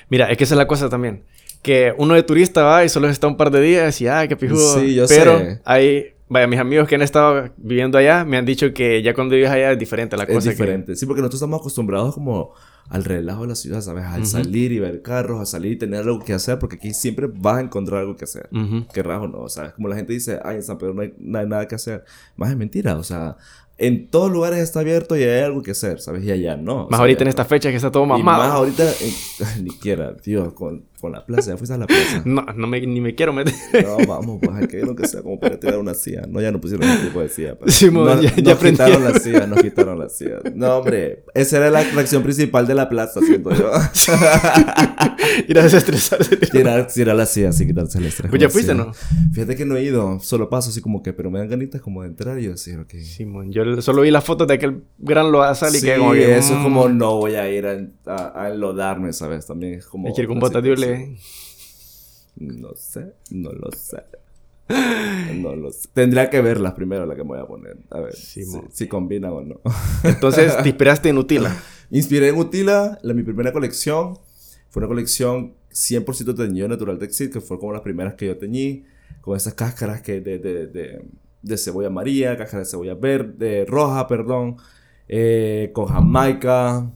Mira, es que esa es la cosa también. Que uno de turista va y solo está un par de días y, ay, qué pijudo. Sí, yo Pero sé. hay, vaya, mis amigos que han estado viviendo allá me han dicho que ya cuando vives allá es diferente la cosa. Es diferente. Sí, porque nosotros estamos acostumbrados como al relajo de la ciudad, ¿sabes? Al salir y ver carros, a salir y tener algo que hacer, porque aquí siempre vas a encontrar algo que hacer. Qué rajo, ¿no? O sea, como la gente dice, ay, en San Pedro no hay, no hay nada que hacer. Más es mentira, o sea, en todos lugares está abierto y hay algo que hacer, ¿sabes? Y allá no. Más ahorita en esta fecha que está todo mamado. Y más ahorita, ni quiera, tío, con, con, la plaza, ya fuiste a la plaza. No, no me, ni me quiero meter. No, vamos, pues que lo que sea, como para tirar una silla. No, ya no pusieron ese tipo de silla. Pero... Sí, no, ya, nos quitaron la silla, nos quitaron la silla. No, hombre, esa era la atracción principal de la plaza, siento yo. Ir a desestresarse. Tirar, tirar la silla, así quitarse el estrés. Pues ya fuiste, ¿no? Fíjate que no he ido, solo paso así como que, pero me dan ganitas como de entrar y yo decir, ok. Simón, yo solo vi las fotos de aquel gran loazal y que como que... eso es como mm". no voy a ir a, a, enlodarme, ¿sabes? También es como... Hay que ir con No sé, no lo sé. No lo sé. Tendría que verlas primero la que me voy a poner. A ver si, si combina o no. Entonces, ¿te inspiraste en Utila? Inspiré en Utila, la, mi primera colección. Fue una colección 100% teñido natural textil, que fue como las primeras que yo teñí. Con esas cáscaras que de, de, de de cebolla amarilla, caja de cebolla verde, roja, perdón, eh, con jamaica.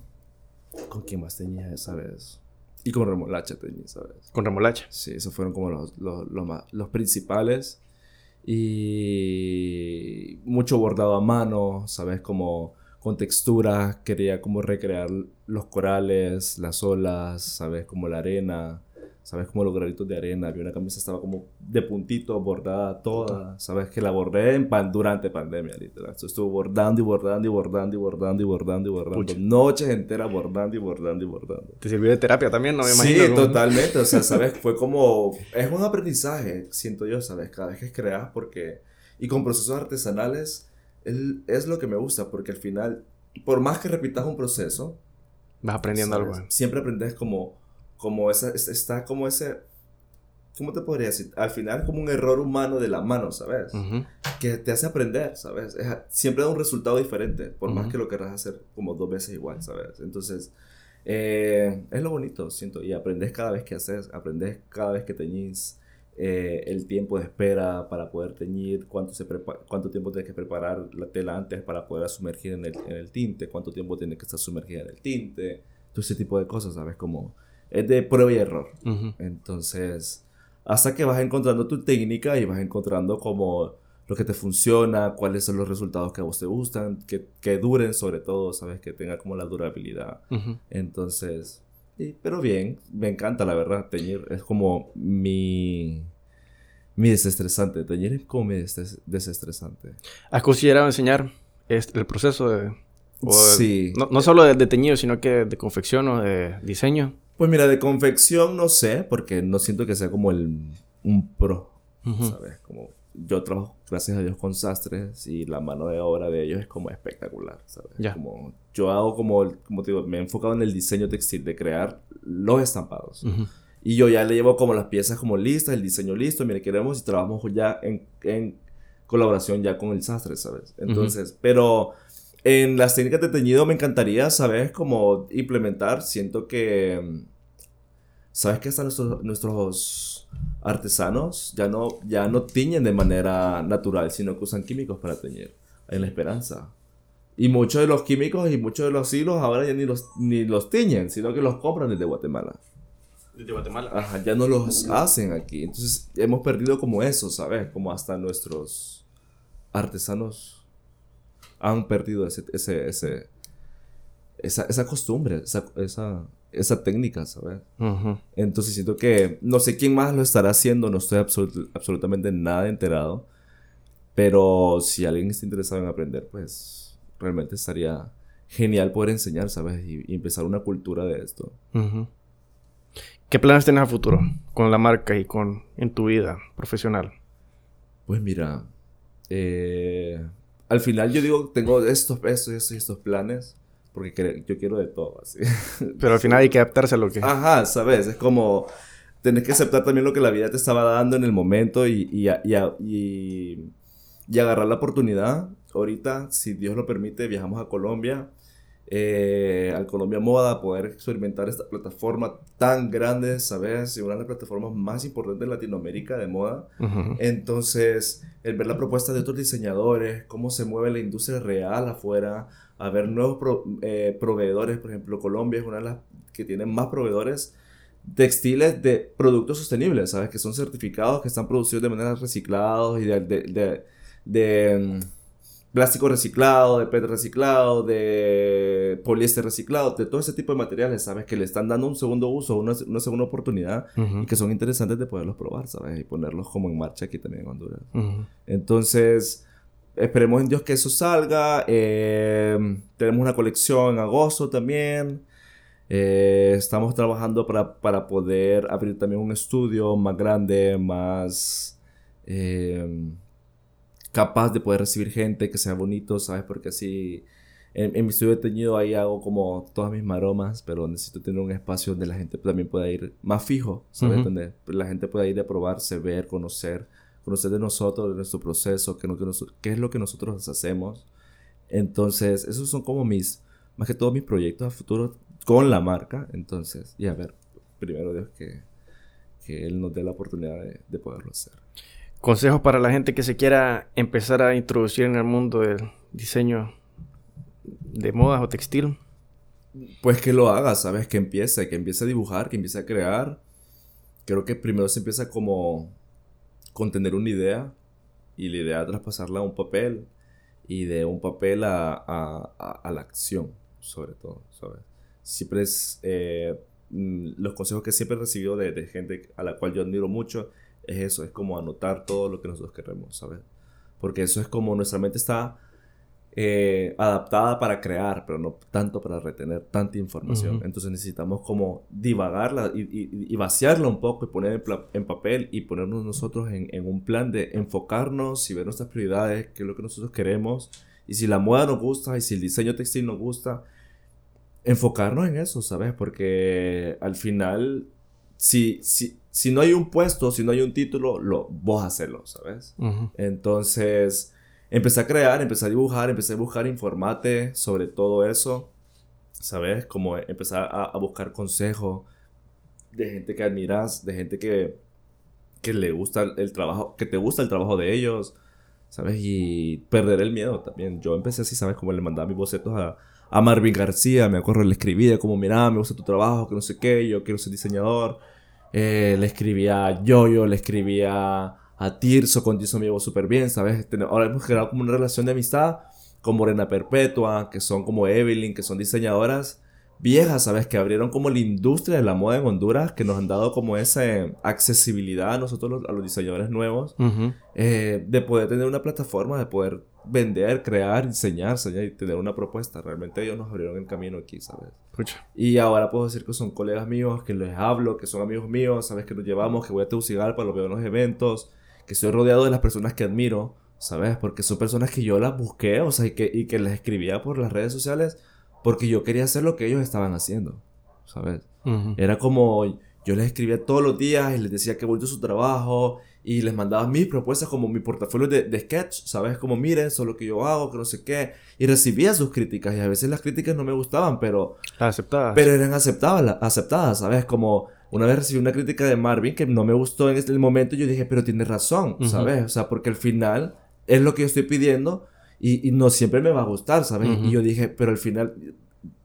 ¿Con quién más tenía esa vez? Y con remolacha tenía esa vez. ¿Con remolacha? Sí, esos fueron como los, los, los, principales. Y mucho bordado a mano, ¿sabes? Como con texturas, quería como recrear los corales, las olas, ¿sabes? Como la arena, ¿sabes? Como los granitos de arena. Había una camisa estaba como de puntito, bordada toda, ¿sabes? Que la bordé en pan durante pandemia, literal. estuvo bordando y bordando y bordando y bordando y bordando y bordando. Noches enteras bordando y bordando y bordando. ¿Te sirvió de terapia también? No me imagino. Sí, totalmente. O sea, ¿sabes? Fue como... Es un aprendizaje, siento yo, ¿sabes? Cada vez que creas porque... Y con procesos artesanales es lo que me gusta porque al final, por más que repitas un proceso, vas aprendiendo algo. Siempre aprendes como, como esa, está como ese, ¿cómo te podría decir? Al final como un error humano de la mano, ¿sabes? Que te hace aprender, ¿sabes? siempre da un resultado diferente, por más que lo querrás hacer como dos veces igual, ¿sabes? Entonces, eh, es lo bonito, siento, y aprendes cada vez que haces, aprendes cada vez que teñís, eh, el tiempo de espera para poder teñir, cuánto, se cuánto tiempo tienes que preparar la tela antes para poder sumergir en el, en el tinte, cuánto tiempo tiene que estar sumergida en el tinte, todo ese tipo de cosas, ¿sabes? Como es de prueba y error. Entonces, hasta que vas encontrando tu técnica y vas encontrando como lo que te funciona, cuáles son los resultados que a vos te gustan, que, que duren sobre todo, ¿sabes? Que tenga como la durabilidad. Entonces, pero bien, me encanta la verdad, teñir es como mi, mi desestresante, teñir es como mi desestresante. ¿Has considerado enseñar el proceso de... sí. No, no, solo de, teñido, sino que de confección o de diseño? Pues mira, de confección no sé, porque no siento que sea como el, un pro, ¿sabes? Como yo trabajo, gracias a Dios, con sastres y la mano de obra de ellos es como espectacular, ¿sabes? Como yo hago como, como te digo, me he enfocado en el diseño textil, de crear los estampados. Y yo ya le llevo como las piezas como listas, el diseño listo, mire, queremos y trabajamos ya en, en colaboración ya con el sastre, ¿sabes? Entonces, pero en las técnicas de teñido me encantaría, ¿sabes? Como implementar, siento que, ¿sabes que hasta nuestros, nuestros artesanos ya no, ya no tiñen de manera natural, sino que usan químicos para teñir? En la esperanza. Y muchos de los químicos y muchos de los hilos ahora ya ni los, ni los tiñen, sino que los compran desde Guatemala. Desde Guatemala. Ajá, ya no los hacen aquí. Entonces hemos perdido como eso, ¿sabes? Como hasta nuestros artesanos han perdido ese, ese, ese esa, esa, costumbre, esa, esa, esa técnica, ¿sabes? Entonces siento que no sé quién más lo estará haciendo, no estoy absolutamente nada enterado. Pero si alguien está interesado en aprender, pues realmente estaría genial poder enseñar, ¿sabes? Y, empezar una cultura de esto. ¿Qué planes tienes a futuro con la marca y con en tu vida profesional? Pues mira, eh, al final yo digo, tengo estos, estos, estos, estos planes, porque yo quiero de todo, así. Pero al final hay que adaptarse a lo que... Ajá, ¿sabes? Es como, tenés que aceptar también lo que la vida te estaba dando en el momento y, y, y, y agarrar la oportunidad ahorita, si Dios lo permite, viajamos a Colombia, eh, al Colombia Moda, poder experimentar esta plataforma tan grande, ¿sabes? Y una de las plataformas más importantes de Latinoamérica de moda. Entonces, el ver la propuesta de otros diseñadores, cómo se mueve la industria real afuera, a ver nuevos eh, proveedores, por ejemplo, Colombia es una de las que tiene más proveedores textiles de productos sostenibles, ¿sabes? Que son certificados, que están producidos de manera reciclados y de, de plástico reciclado, de PET reciclado, de poliéster reciclado, de todo ese tipo de materiales, ¿sabes? Que le están dando un segundo uso, una, una segunda oportunidad y que son interesantes de poderlos probar, ¿sabes? Y ponerlos como en marcha aquí también en Honduras. Entonces, esperemos en Dios que eso salga. Eh, tenemos una colección en agosto también. Eh, estamos trabajando para, para, poder abrir también un estudio más grande, más... Eh, capaz de poder recibir gente, que sea bonito, ¿sabes? Porque así en, mi estudio de teñido ahí hago como todas mis maromas, pero necesito tener un espacio donde la gente también pueda ir más fijo, ¿sabes? Donde la gente pueda ir a probarse, ver, conocer, conocer de nosotros, de nuestro proceso, qué, qué es lo que nosotros hacemos. Entonces, esos son como mis, más que todos mis proyectos a futuro con la marca. Entonces, y a ver, primero Dios que, que Él nos dé la oportunidad de, de poderlo hacer. Consejos para la gente que se quiera empezar a introducir en el mundo del diseño de modas o textil. Pues que lo haga, ¿sabes? Que empiece, que empiece a dibujar, que empiece a crear. Creo que primero se empieza como con tener una idea y la idea traspasarla a un papel y de un papel a, a, a, la acción, sobre todo, ¿sabes? Siempre es, eh, mm, los consejos que siempre he recibido de, de, gente a la cual yo admiro mucho, es eso, es como anotar todo lo que nosotros queremos, ¿sabes? Porque eso es como nuestra mente está eh, adaptada para crear, pero no tanto para retener tanta información. Entonces necesitamos como divagarla y, vaciarla un poco y poner en, papel y ponernos nosotros en, en, un plan de enfocarnos y ver nuestras prioridades, qué es lo que nosotros queremos. Y si la moda nos gusta y si el diseño textil nos gusta, enfocarnos en eso, ¿sabes? Porque al final, si, si, si no hay un puesto, si no hay un título, lo, vos hacerlo, ¿sabes? Entonces empecé a crear, empecé a dibujar, empecé a buscar informate sobre todo eso, ¿sabes? Como empezar a, buscar consejos de gente que admiras, de gente que, que le gusta el trabajo, que te gusta el trabajo de ellos, ¿sabes? Y perder el miedo también. Yo empecé así, ¿sabes? Como le mandaba mis bocetos a, a Marvin García, me acuerdo, le escribía como, mira, me gusta tu trabajo, que no sé qué, yo quiero ser diseñador. Eh, le escribía a Yoyo, le escribía a Tirso, con Tirso me llevo súper bien, ¿sabes? Ahora hemos creado como una relación de amistad con Morena Perpetua, que son como Evelyn, que son diseñadoras viejas, ¿sabes? Que abrieron como la industria de la moda en Honduras, que nos han dado como esa accesibilidad a nosotros, a los diseñadores nuevos, eh, de poder tener una plataforma, de poder vender, crear, diseñar, y tener una propuesta. Realmente ellos nos abrieron el camino aquí, ¿sabes? Y ahora puedo decir que son colegas míos, que les hablo, que son amigos míos, ¿sabes? Que nos llevamos, que voy a Tegucigalpa, los veo en los eventos, que estoy rodeado de las personas que admiro, ¿sabes? Porque son personas que yo las busqué, o sea, y que, y que les escribía por las redes sociales porque yo quería hacer lo que ellos estaban haciendo, ¿sabes? Era como, yo les escribía todos los días y les decía que bonito su trabajo y les mandaba mis propuestas como mi portafolio de, de sketch, ¿sabes? Como miren, eso es lo que yo hago, que no sé qué. Y recibía sus críticas y a veces las críticas no me gustaban, pero... Aceptadas. Pero eran aceptadas, aceptadas, ¿sabes? Como una vez recibí una crítica de Marvin que no me gustó en este momento y yo dije, pero tiene razón, ¿sabes? O sea, porque al final es lo que yo estoy pidiendo y, y no siempre me va a gustar, ¿sabes? Y yo dije, pero al final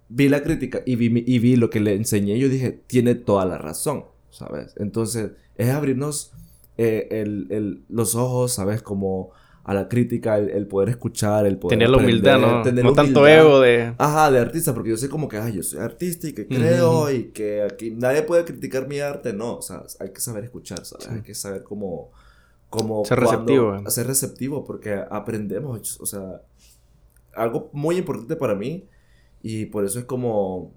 vi la crítica y vi, y vi lo que le enseñé y yo dije, tiene toda la razón, ¿sabes? Entonces, es abrirnos eh, el, el, los ojos, ¿sabes? Como a la crítica, el, poder escuchar, el poder... Tener la humildad, ¿no? Tener no tanto ego de... Ajá, de artista, porque yo sé como que, ay, yo soy artista y que creo y que aquí nadie puede criticar mi arte, no, o sea, hay que saber escuchar, ¿sabes? Hay que saber cómo... cómo ser receptivo. Eh. Ser receptivo, porque aprendemos, o sea, algo muy importante para mí, y por eso es como...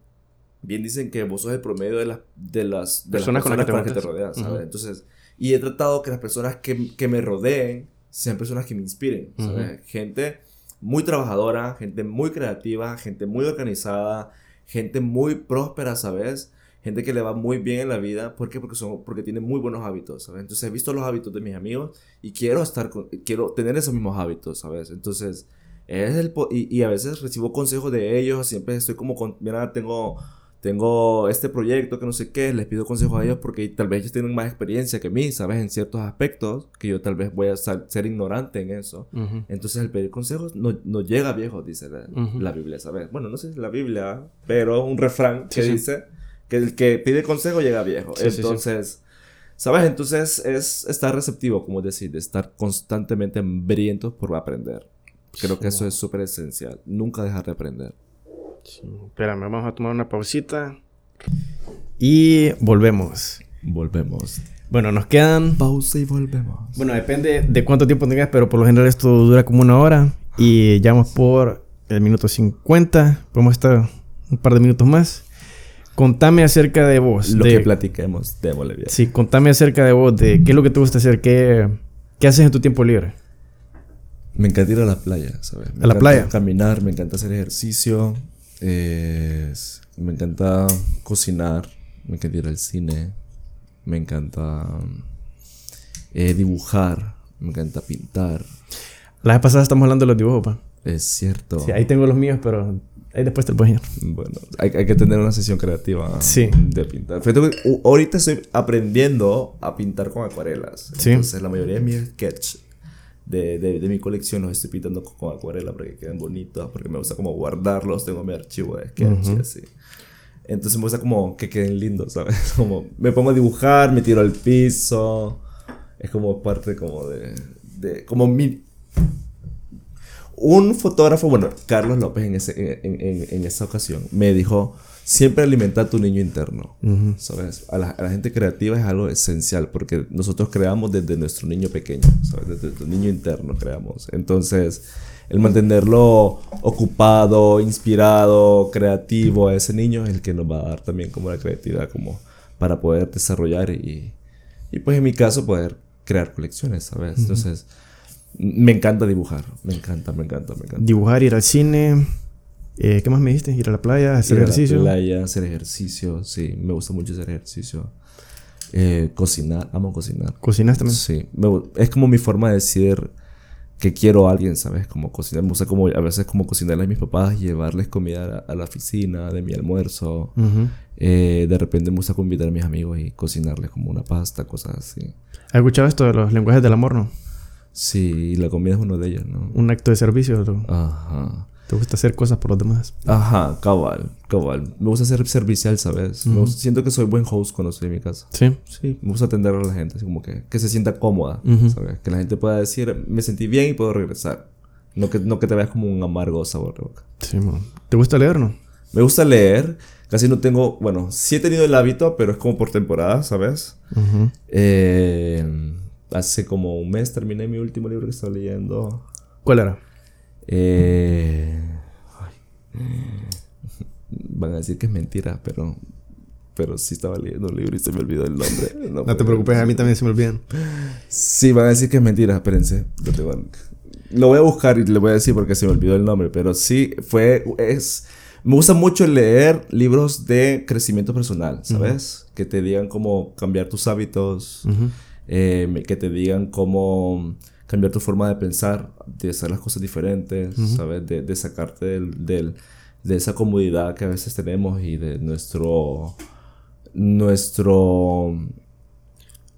Bien dicen que vos sos el promedio de, las de las, personas, con las que te, rodeas, ¿sabes? Entonces, y he tratado que las personas que, que me rodeen sean personas que me inspiren, ¿sabes? Gente muy trabajadora, gente muy creativa, gente muy organizada, gente muy próspera, ¿sabes? Gente que le va muy bien en la vida, ¿por qué? Porque son porque tienen muy buenos hábitos, ¿sabes? Entonces he visto los hábitos de mis amigos y quiero estar quiero tener esos mismos hábitos, ¿sabes? Entonces, es el y, y a veces recibo consejos de ellos, siempre estoy como con, mira, tengo tengo este proyecto que no sé qué, les pido consejos a ellos porque tal vez ellos tienen más experiencia que mí, ¿sabes? En ciertos aspectos que yo tal vez voy a ser ignorante en eso. Entonces el pedir consejos no, no llega viejo, dice la, Biblia, ¿sabes? Bueno, no sé si es la Biblia, pero un refrán que dice que el que pide consejo llega viejo. Entonces... ¿Sabes? Entonces es estar receptivo, como decir, de estar constantemente hambrientos por aprender. Creo que eso es súper esencial. Nunca dejar de aprender. Espérame, vamos a tomar una pausita. Y volvemos. Volvemos. Bueno, nos quedan... Pausa y volvemos. Bueno, depende de cuánto tiempo tengas, pero por lo general esto dura como una hora. Y ya vamos por el minuto 50. Podemos estar un par de minutos más. Contame acerca de vos. Lo que platiquemos de Bolivia. Sí, contame acerca de vos, de qué es lo que te gusta hacer, qué, qué haces en tu tiempo libre. Me encanta ir a la playa, ¿sabes? ¿A la playa? Caminar, me encanta hacer ejercicio, me encanta cocinar, me encanta ir al cine, me encanta eh, dibujar, me encanta pintar. La vez pasada estamos hablando de los dibujos, pa. Es cierto. Sí, ahí tengo los míos, pero ahí después te lo voy Bueno, hay, hay, que tener una sesión creativa sí. de pintar. ahorita estoy aprendiendo a pintar con acuarelas. Sí. Entonces, la mayoría de mis sketches de, de, mi colección los estoy pintando con acuarela para que queden bonitos, porque me gusta como guardarlos, tengo mi archivo de sketch y así. Entonces me gusta como que queden lindos, ¿sabes? Como me pongo a dibujar, me tiro al piso. Es como parte como de... de como mi... un fotógrafo, bueno, Carlos López en, ese, en, en, en esa ocasión, me dijo, siempre alimenta a tu niño interno. ¿Sabes? A la, gente creativa es algo esencial porque nosotros creamos desde nuestro niño pequeño, ¿sabes? Desde nuestro niño interno creamos. Entonces, el mantenerlo ocupado, inspirado, creativo a ese niño es el que nos va a dar también como la creatividad como para poder desarrollar y, y pues en mi caso poder crear colecciones, ¿sabes? Entonces, me encanta dibujar, me encanta, me encanta, me encanta. Dibujar, ir al cine, eh, ¿qué más me dijiste? Ir a la playa, hacer ejercicio. Ir a la playa, hacer ejercicio, sí, me gusta mucho hacer ejercicio. Eh, cocinar, amo cocinar. ¿Cocinas también? Sí, es como mi forma de decir que quiero a alguien, ¿sabes? Como cocinar, me gusta como a veces como cocinarle a mis papás, llevarles comida a, la oficina de mi almuerzo. Eh, de repente me gusta convidar a mis amigos y cocinarles como una pasta, cosas así. ¿Has escuchado esto de los lenguajes del amor, no? Sí, la comida es uno de ellos, ¿no? Un acto de servicio. ¿no? Ajá. ¿Te gusta hacer cosas por los demás? Ajá, cabal, cabal. Me gusta ser servicial, ¿sabes? siento que soy buen host cuando estoy en mi casa. Sí. Sí, me gusta atender a la gente, así como que, que se sienta cómoda, ¿sabes? Que la gente pueda decir, me sentí bien y puedo regresar. No que, no que te veas como un amargo sabor de boca. Sí, man. ¿Te gusta leer, no? Me gusta leer. Casi no tengo, bueno, sí he tenido el hábito, pero es como por temporada, ¿sabes? eh, hace como un mes terminé mi último libro que estaba leyendo. ¿Cuál era? Eh, van a decir que es mentira, pero pero sí estaba leyendo un libro y se me olvidó el nombre. No, te preocupes, a mí también se me olvidan. Sí, van a decir que es mentira, espérense. Lo voy a buscar y le voy a decir porque se me olvidó el nombre, pero sí fue es me gusta mucho leer libros de crecimiento personal, ¿sabes? Que te digan cómo cambiar tus hábitos, eh, que te digan cómo cambiar tu forma de pensar, de hacer las cosas diferentes, ¿sabes? De, de sacarte del, del, de esa comodidad que a veces tenemos y de nuestro, nuestro,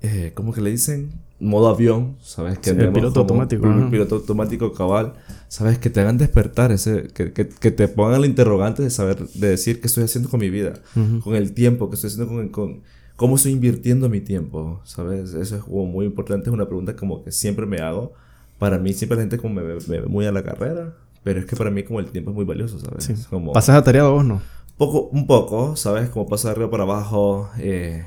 eh, ¿cómo que le dicen? Modo avión, ¿sabes? Que el piloto automático. Un piloto automático cabal, ¿sabes? Que te hagan despertar, ese, que, que, que, te pongan el interrogante de saber, de decir qué estoy haciendo con mi vida, con el tiempo, qué estoy haciendo con, con ¿Cómo estoy invirtiendo mi tiempo? ¿Sabes? Eso es como muy importante. Es una pregunta como que siempre me hago. Para mí siempre la gente como me ve, muy a la carrera. Pero es que para mí como el tiempo es muy valioso, ¿sabes? Sí. Como, ¿Pasas atareado vos, no? Poco, un poco, ¿sabes? Como paso de arriba para abajo. Eh,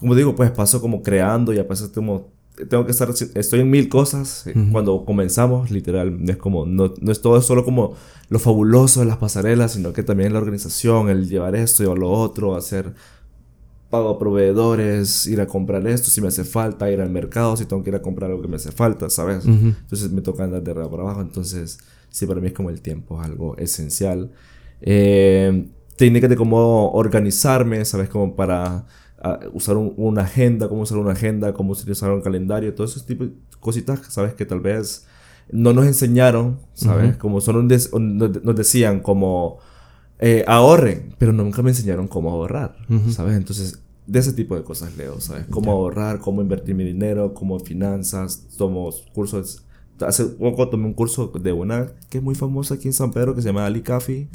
como digo, pues paso como creando y a veces como... Tengo que estar... Estoy en mil cosas. Cuando comenzamos, literal, no es como... No, no es todo solo como lo fabuloso de las pasarelas, sino que también la organización, el llevar esto, llevar lo otro, hacer pago a proveedores, ir a comprar esto si me hace falta, ir al mercado si tengo que ir a comprar algo que me hace falta, ¿sabes? Entonces me toca andar de arriba para abajo. Entonces, sí, para mí es como el tiempo, es algo esencial. Eh, técnicas de cómo organizarme, ¿sabes? Como para ah, usar una agenda, cómo usar una agenda, cómo utilizar un calendario, todo ese tipo de cositas, ¿sabes? Que tal vez no nos enseñaron, ¿sabes? Como solo nos decían como eh, ahorren, pero nunca me enseñaron cómo ahorrar, ¿sabes? Entonces, de ese tipo de cosas leo, ¿sabes? Cómo ahorrar, cómo invertir mi dinero, cómo finanzas, tomo cursos. Hace poco tomé un curso de una que es muy famosa aquí en San Pedro que se llama Ali Cafi.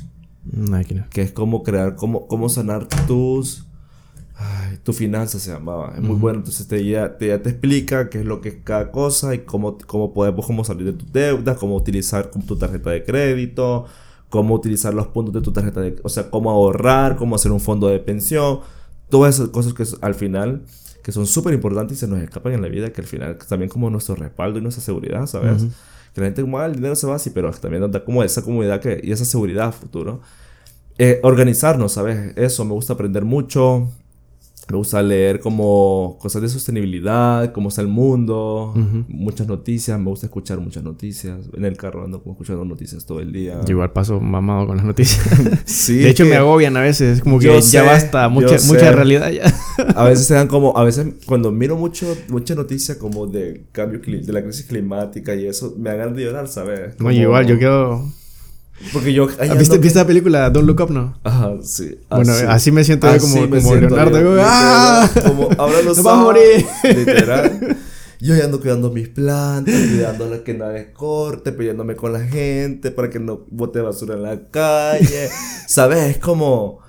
Que es cómo crear, cómo, cómo sanar tus. Ay, tu finanza se llamaba. Es muy bueno. Entonces te, ya, te, ya te explica qué es lo que es cada cosa y cómo, cómo podemos cómo salir de tus deudas, cómo utilizar tu tarjeta de crédito, cómo utilizar los puntos de tu tarjeta de... O sea, cómo ahorrar, cómo hacer un fondo de pensión. Todas esas cosas que al final, que son súper importantes y se nos escapan en la vida, que al final también como nuestro respaldo y nuestra seguridad, ¿sabes? Que la gente como, ah, el dinero se va así, pero también nos da como esa comodidad que, y esa seguridad a futuro. Eh, organizarnos, ¿sabes? Eso, me gusta aprender mucho. Me gusta leer como cosas de sostenibilidad, cómo está el mundo, muchas noticias, me gusta escuchar muchas noticias. En el carro ando como escuchando noticias todo el día. Yo igual paso mamado con las noticias. sí. De hecho me agobian a veces, es como que ya basta, mucha, mucha realidad ya. a veces se dan como, a veces cuando miro mucho, mucha noticia como de cambio, de la crisis climática y eso, me hagan de llorar, ¿sabes? No, igual, yo quedo porque yo... ¿Viste, ¿Viste la película Don't Look Up, no? Ajá, sí. Bueno, así me siento yo como, como Leonardo. ¡Ah! Como, ahora lo ¡No a morir! Literal. Yo ya ando cuidando mis plantas, cuidando que nadie corte, peleándome con la gente para que no bote basura en la calle. ¿Sabes? Es como...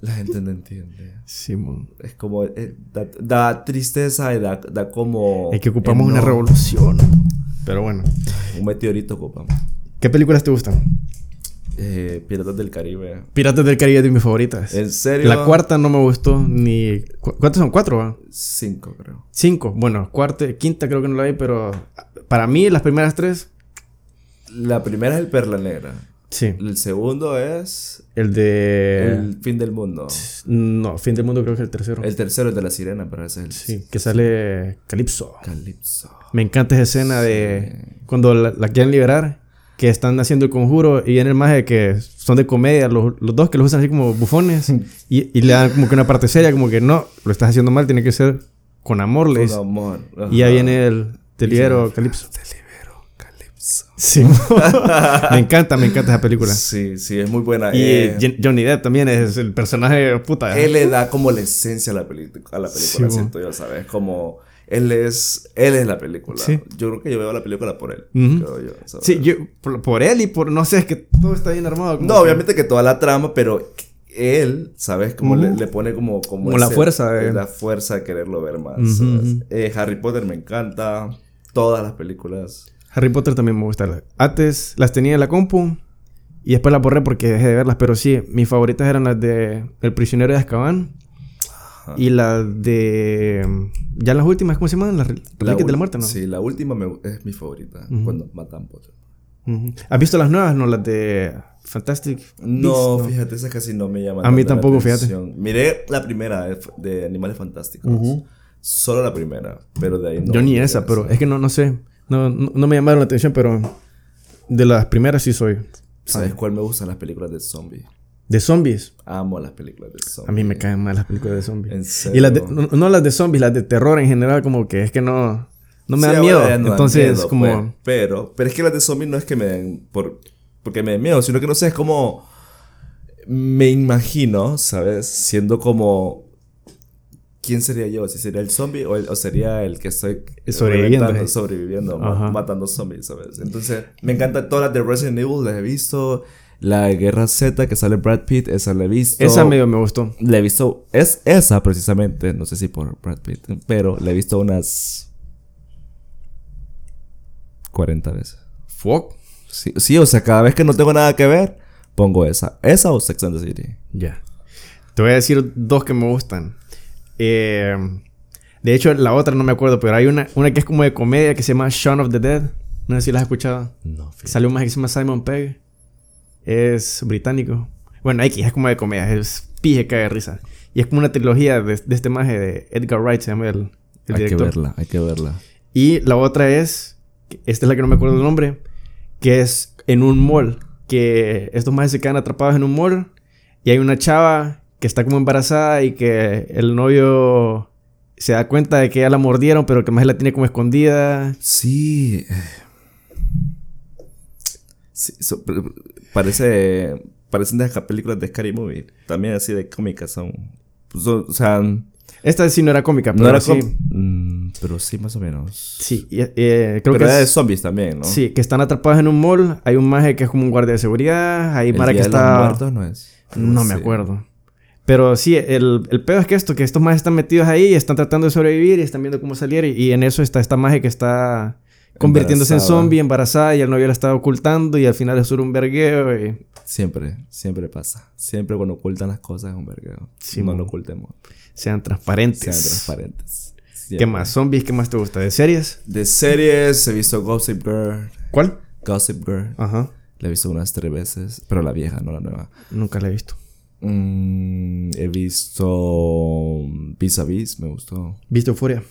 La gente no entiende. Simón. Es como... Eh, da, tristeza y da, da como... Es que ocupamos una revolución. Pero bueno. Un meteorito ocupamos. ¿Qué películas te gustan? Eh, Piratas del Caribe. Piratas del Caribe es de mis favoritas. ¿En serio? La cuarta no me gustó ni... ¿Cuántas son? ¿Cuatro? Va? Cinco, creo. Cinco. Bueno, cuarta, quinta creo que no la vi, pero para mí las primeras tres... La primera es el Perla Negra. Sí. El segundo es... El de... El Fin del Mundo. No, Fin del Mundo creo que es el tercero. El tercero es de la Sirena, pero ese es el... Sí, que sale Calypso. Calypso. Me encanta esa escena de... Cuando la, quieren liberar, que están haciendo el conjuro y viene el maje que son de comedia, los, los, dos que los usan así como bufones y, y, le dan como que una parte seria, como que no, lo estás haciendo mal, tiene que ser con amor, le Con amor. Y ya viene el... Te libero, Calypso. Te libero, Calypso. Sí. me encanta, me encanta esa película. Sí, sí, es muy buena. Y Eh, Johnny Depp también es el personaje puta. él le da como la esencia a la, a la película, Sí, siento yo, ¿sabes? Como él es, él es la película. Sí. Yo creo que yo veo la película por él. Creo yo. Sí, yo, por, por él y por, no sé, es que todo está bien armado. No, que- obviamente que toda la trama, pero él, ¿sabes? Como le, le pone como... Como, Como la fuerza de- La fuerza de quererlo ver más. Eh, Harry Potter me encanta. Todas las películas. Harry Potter también me gusta. Antes las tenía en la compu y después las borré porque dejé de verlas, pero sí, mis favoritas eran las de El prisionero de Azkaban y las de... Ya las últimas, ¿cómo se llaman? Las Reliquias de ul- la Muerte, ¿no? Sí, la última me- es mi favorita. Ujú. Cuando matan Potter. Ujú. ¿Has visto las nuevas, no? Las de Fantastic No, Beasts, fíjate, esas casi no me llaman A mí la tampoco, fíjate. Miré la primera de, de Animales Fantásticos. Ujú. Solo la primera, pero de ahí no. Yo ni no esa, vi pero es que no, no sé. No, no, no me llamaron la atención, pero de las primeras sí soy. ¿Sabes cuál me gustan las películas de zombies? De zombies. Amo las películas de zombies. A mí me caen mal las películas de zombies. ¿En serio? Y las de, no, no las de zombies, las de terror en general, como que es que no, no me Sí, dan miedo. no Entonces, miedo, como. pues, pero, pero es que las de zombies no es que me den por, porque me den miedo, sino que no sé, es como. Me imagino, ¿sabes? Siendo como. ¿Quién sería yo? ¿Si sería el zombie o, el- o sería el que estoy Sobreviviendo, sobreviviendo, Ajá. matando zombies, ¿sabes? Entonces, me encantan todas las de Resident Evil, las he visto. La Guerra Z que sale Brad Pitt, esa la he visto. Esa medio me gustó. La he visto, es esa precisamente, no sé si por Brad Pitt, pero la he visto unas 40 veces. Fuck. Sí, sí, o sea, cada vez que no tengo nada que ver, pongo esa. Esa o Sex and the City. Ya. Te voy a decir dos que me gustan. Eh, de hecho, la otra no me acuerdo, pero hay una, una que es como de comedia que se llama Shaun of the Dead. No sé si la has escuchado. No, Sale un más que se llama Simon Pegg. Es británico. Bueno, X es como de comedia. Es pije cae de risa. Y es como una trilogía de, de este maje de Edgar Wright, se llama el, el Hay que director. verla, hay que verla. Y la otra es, esta es la que no me acuerdo el nombre, que es en un mall. Que estos majes se quedan atrapados en un mall y hay una chava que está como embarazada y que el novio se da cuenta de que ya la mordieron, pero que más la tiene como escondida. Sí. Sí, so- pero- parece. Parecen de películas de Scary Movie. También así de cómicas son. pues, o sea, no Esta sí no era cómica, pero era sí. Mm, pero sí, más o menos. Sí, y, eh, creo pero que era de es- zombies también, ¿no? Sí, que están atrapados en un mall. Hay un maje que es como un guardia de seguridad. Hay Mara que de está. Muertos no es. No me acuerdo. Pero sí, el, el pedo es que esto, que estos majes están metidos ahí y están tratando de sobrevivir y están viendo cómo salir. Y, y en eso está esta maje que está convirtiéndose en zombie, embarazada, y el novio la está ocultando, y al final es un vergueo. Y... Siempre, siempre pasa. Siempre cuando ocultan las cosas es un vergueo. Sí, no lo ocultemos. Sean transparentes. Sean transparentes. ¿Qué más? ¿Zombies? ¿Qué más te gusta? ¿De series? De series he visto Gossip Girl. ¿Cuál? Gossip Girl. Ajá. La he visto unas tres veces. Pero la vieja, no la nueva. Nunca la he visto. Mm, he visto Vis a Vis, me gustó. ¿Viste Euforia?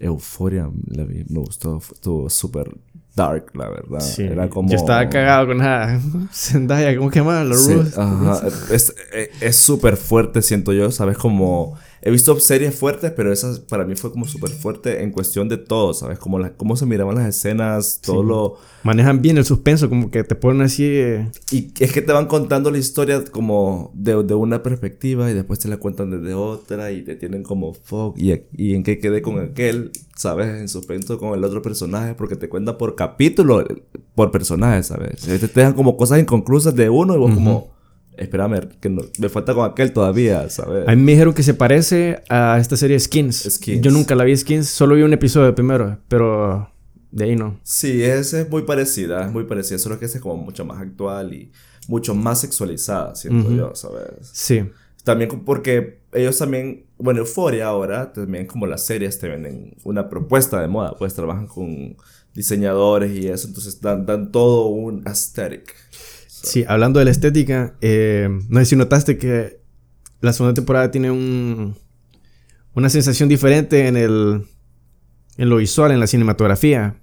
Euphoria, la vi, me gustó. Estuvo súper dark, la verdad. Sí. Era como... Yo estaba cagado con la Zendaya, ¿cómo que se llama? La Sí, Ruth. ajá. Es eh, es súper fuerte, siento yo, ¿sabes? Como... He visto series fuertes, pero esa para mí fue como súper fuerte en cuestión de todo, ¿sabes? Como la, cómo se miraban las escenas, todo Sí. lo... Manejan bien el suspenso, como que te ponen así. eh, Y es que te van contando la historia como de, de una perspectiva y después te la cuentan desde otra y te tienen como fuck y, y en qué quedé con aquel, ¿sabes? En suspenso con el otro personaje porque te cuentan por capítulo, por personaje, ¿sabes? Te dejan como cosas inconclusas de uno y vos como, espérame, que no- me falta con aquel todavía, ¿sabes? A mí me dijeron que se parece a esta serie Skins. Skins. Yo nunca la vi Skins, solo vi un episodio primero, pero de ahí no. Sí, esa es muy parecida, es muy parecida, solo que esa es como mucho más actual y mucho más sexualizada, siento yo, ¿sabes? Sí. También porque ellos también, bueno, Euphoria ahora, también como las series te venden una propuesta de moda, pues trabajan con diseñadores y eso, entonces dan, dan todo un aesthetic. Sí, hablando de la estética, eh, no sé si notaste que la segunda temporada tiene un, una sensación diferente en, el, en lo visual, en la cinematografía.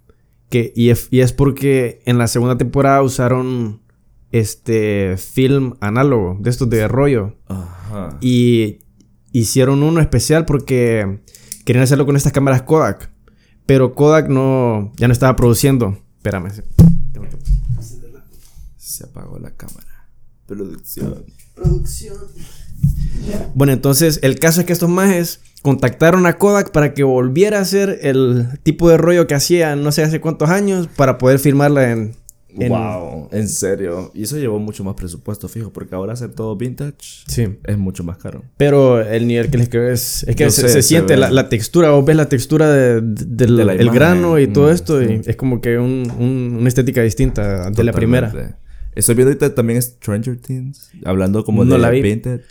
Que, y, es, y es porque en la segunda temporada usaron este film análogo, de estos de rollo. Ajá. Y hicieron uno especial porque querían hacerlo con estas cámaras Kodak. Pero Kodak no, ya no estaba produciendo. Espérame. Se apagó la cámara. Producción. Producción. Bueno, entonces el caso es que estos majes contactaron a Kodak para que volviera a hacer el tipo de rollo que hacía no sé hace cuántos años para poder filmarla en, Wow, en serio. Y eso llevó mucho más presupuesto, fijo, porque ahora hacer todo vintage sí. es mucho más caro. Pero el nivel que les creo es, es que se, siente la, textura, vos ves la textura del grano y todo mm, esto, y es como que un, una estética distinta de la primera. Estoy viendo ahorita también Stranger Things, hablando como de la vintage.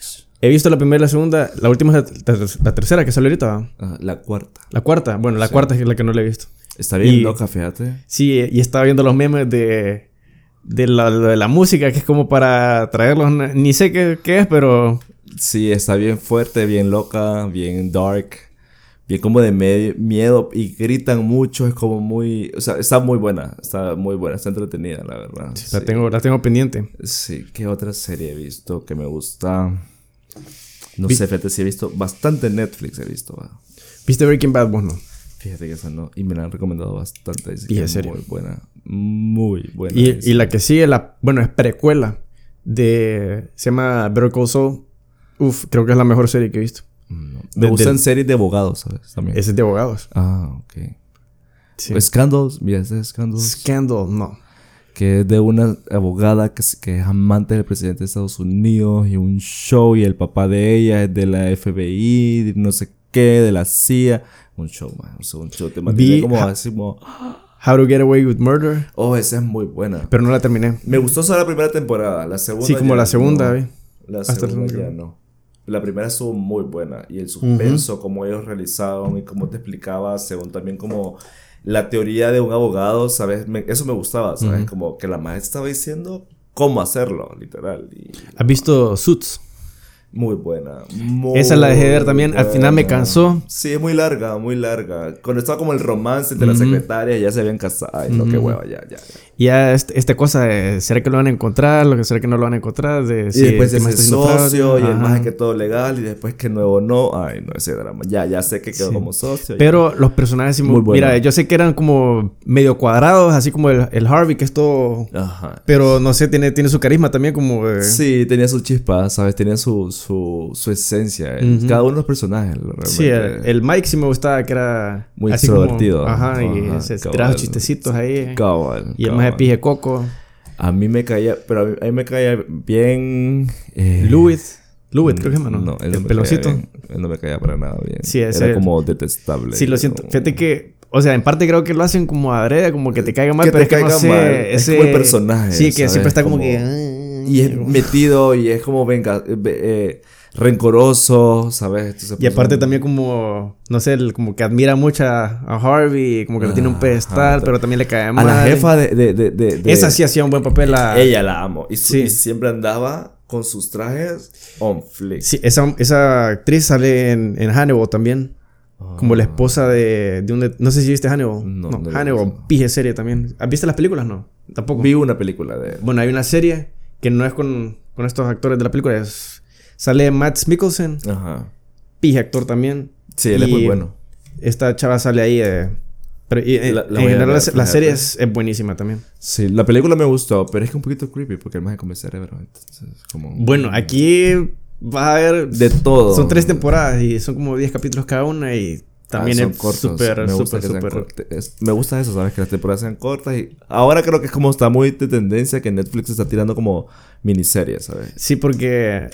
He visto la primera y la segunda. La última es la, tercera que salió ahorita. la cuarta. La cuarta. Bueno, la cuarta es la que no la he visto. Está bien loca, fíjate. Sí, y estaba viendo los memes de, de, la, de la música, que es como para traerlos. Ni sé qué, qué es, pero... Sí, está bien fuerte, bien loca, bien dark. Bien como de miedo y gritan mucho, es como muy... O sea, está muy buena, está muy buena, está entretenida, la verdad. Sí, La, tengo, la tengo pendiente. Sí, ¿qué otra serie he visto que me gusta? No sé, fíjate, sí he visto bastante Netflix, he visto. ¿Viste Breaking Bad vos no? Fíjate que esa no, y me la han recomendado bastante. y es muy buena, muy buena. Y, y, la que sigue, la, bueno, es precuela de... Se llama Better Call Saul. Uf, creo que es la mejor serie que he visto. Me gustan series de abogados, ¿sabes? También. Ese es de abogados. Ah, ok. Sí. Scandals, mira, ese es Scandals. Scandal, no. Que es de una abogada que, que, es amante del presidente de Estados Unidos y un show y el papá de ella es de la FBI, no sé qué, de la CIA. Un show, man. Un show te mantiene como así como... How to Get Away with Murder. Oh, esa es muy buena. Pero no la terminé. Me gustó solo la primera temporada. La segunda. Sí, como la segunda, no. La segunda ya no. La primera estuvo muy buena y el suspenso, como ellos realizaban y cómo te explicaba, según también como la teoría de un abogado, ¿sabes? eso me gustaba, ¿sabes? Como que la maestra estaba diciendo cómo hacerlo, literal. Y, ¿Has visto Suits? Muy buena. Esa la dejé de ver también. Al final me cansó. Sí, es muy larga, muy larga. Cuando estaba como el romance entre la secretaria, ya se habían casado. Ay, no, qué hueva, ya, ya. Ya este, esta cosa de, ¿será que lo van a encontrar? ¿Lo que será que no lo van a encontrar? De, y después de ese socio y el más que todo legal y después que nuevo no. Ay, no, ese drama. Ya, ya sé que quedó como socio. Pero los personajes... Muy, muy Mira, yo sé que eran como medio cuadrados, así como el, el Harvey, que es todo... Ajá. Pero no sé, tiene, tiene su carisma también como... Sí, tenía su chispa, ¿sabes? Tenía su, su, su esencia. Cada uno de los personajes, realmente. Sí, el, Mike sí me gustaba que era... Muy extrovertido. ajá, y se tiraba chistecitos ahí. Cabal, y el más de pije coco. A mí me caía... Pero a mí, me caía bien... Eh, Louis. Louis, creo que es, ¿no? No, el peloncito. Él no me caía para nada bien. Sí, Era como detestable. Sí, lo siento. Fíjate que o sea, en parte creo que lo hacen como adrede, como que te caiga mal, pero es que no sé, Es como el personaje. Sí, que siempre está como, que. Y es metido y es como, venga, eh, rencoroso, ¿sabes? y aparte también como, no sé, como que admira mucho a, Harvey, como que lo tiene un pedestal, pero también le cae mal. A la jefa de... de, de, de Esa sí hacía un buen papel. La... Ella la amo. Y, siempre andaba con sus trajes on flick. Sí, esa, esa actriz sale en, en Hannibal también. Como la esposa de, de un... no sé si viste Hannibal. No, no, Hannibal, pije serie también. ¿Has visto las películas? No, tampoco. Vi una película de... Bueno, hay una serie que no es con, con estos actores de la película, es Sale Matt Mikkelsen. Ajá. Pije actor también. Sí, él es muy bueno. Esta chava sale ahí. Eh, pero en general la, serie es, buenísima también. Sí, la película me gustó, pero es que un poquito creepy porque además de come cerebro. Entonces, como... Bueno, aquí va a haber... De todo. Son tres temporadas y son como 10 capítulos cada una y también ah, es súper, súper, súper... Me gusta eso, ¿sabes? Que las temporadas sean cortas y... Ahora creo que es como está muy de tendencia que Netflix está tirando como miniseries, ¿sabes? Sí, porque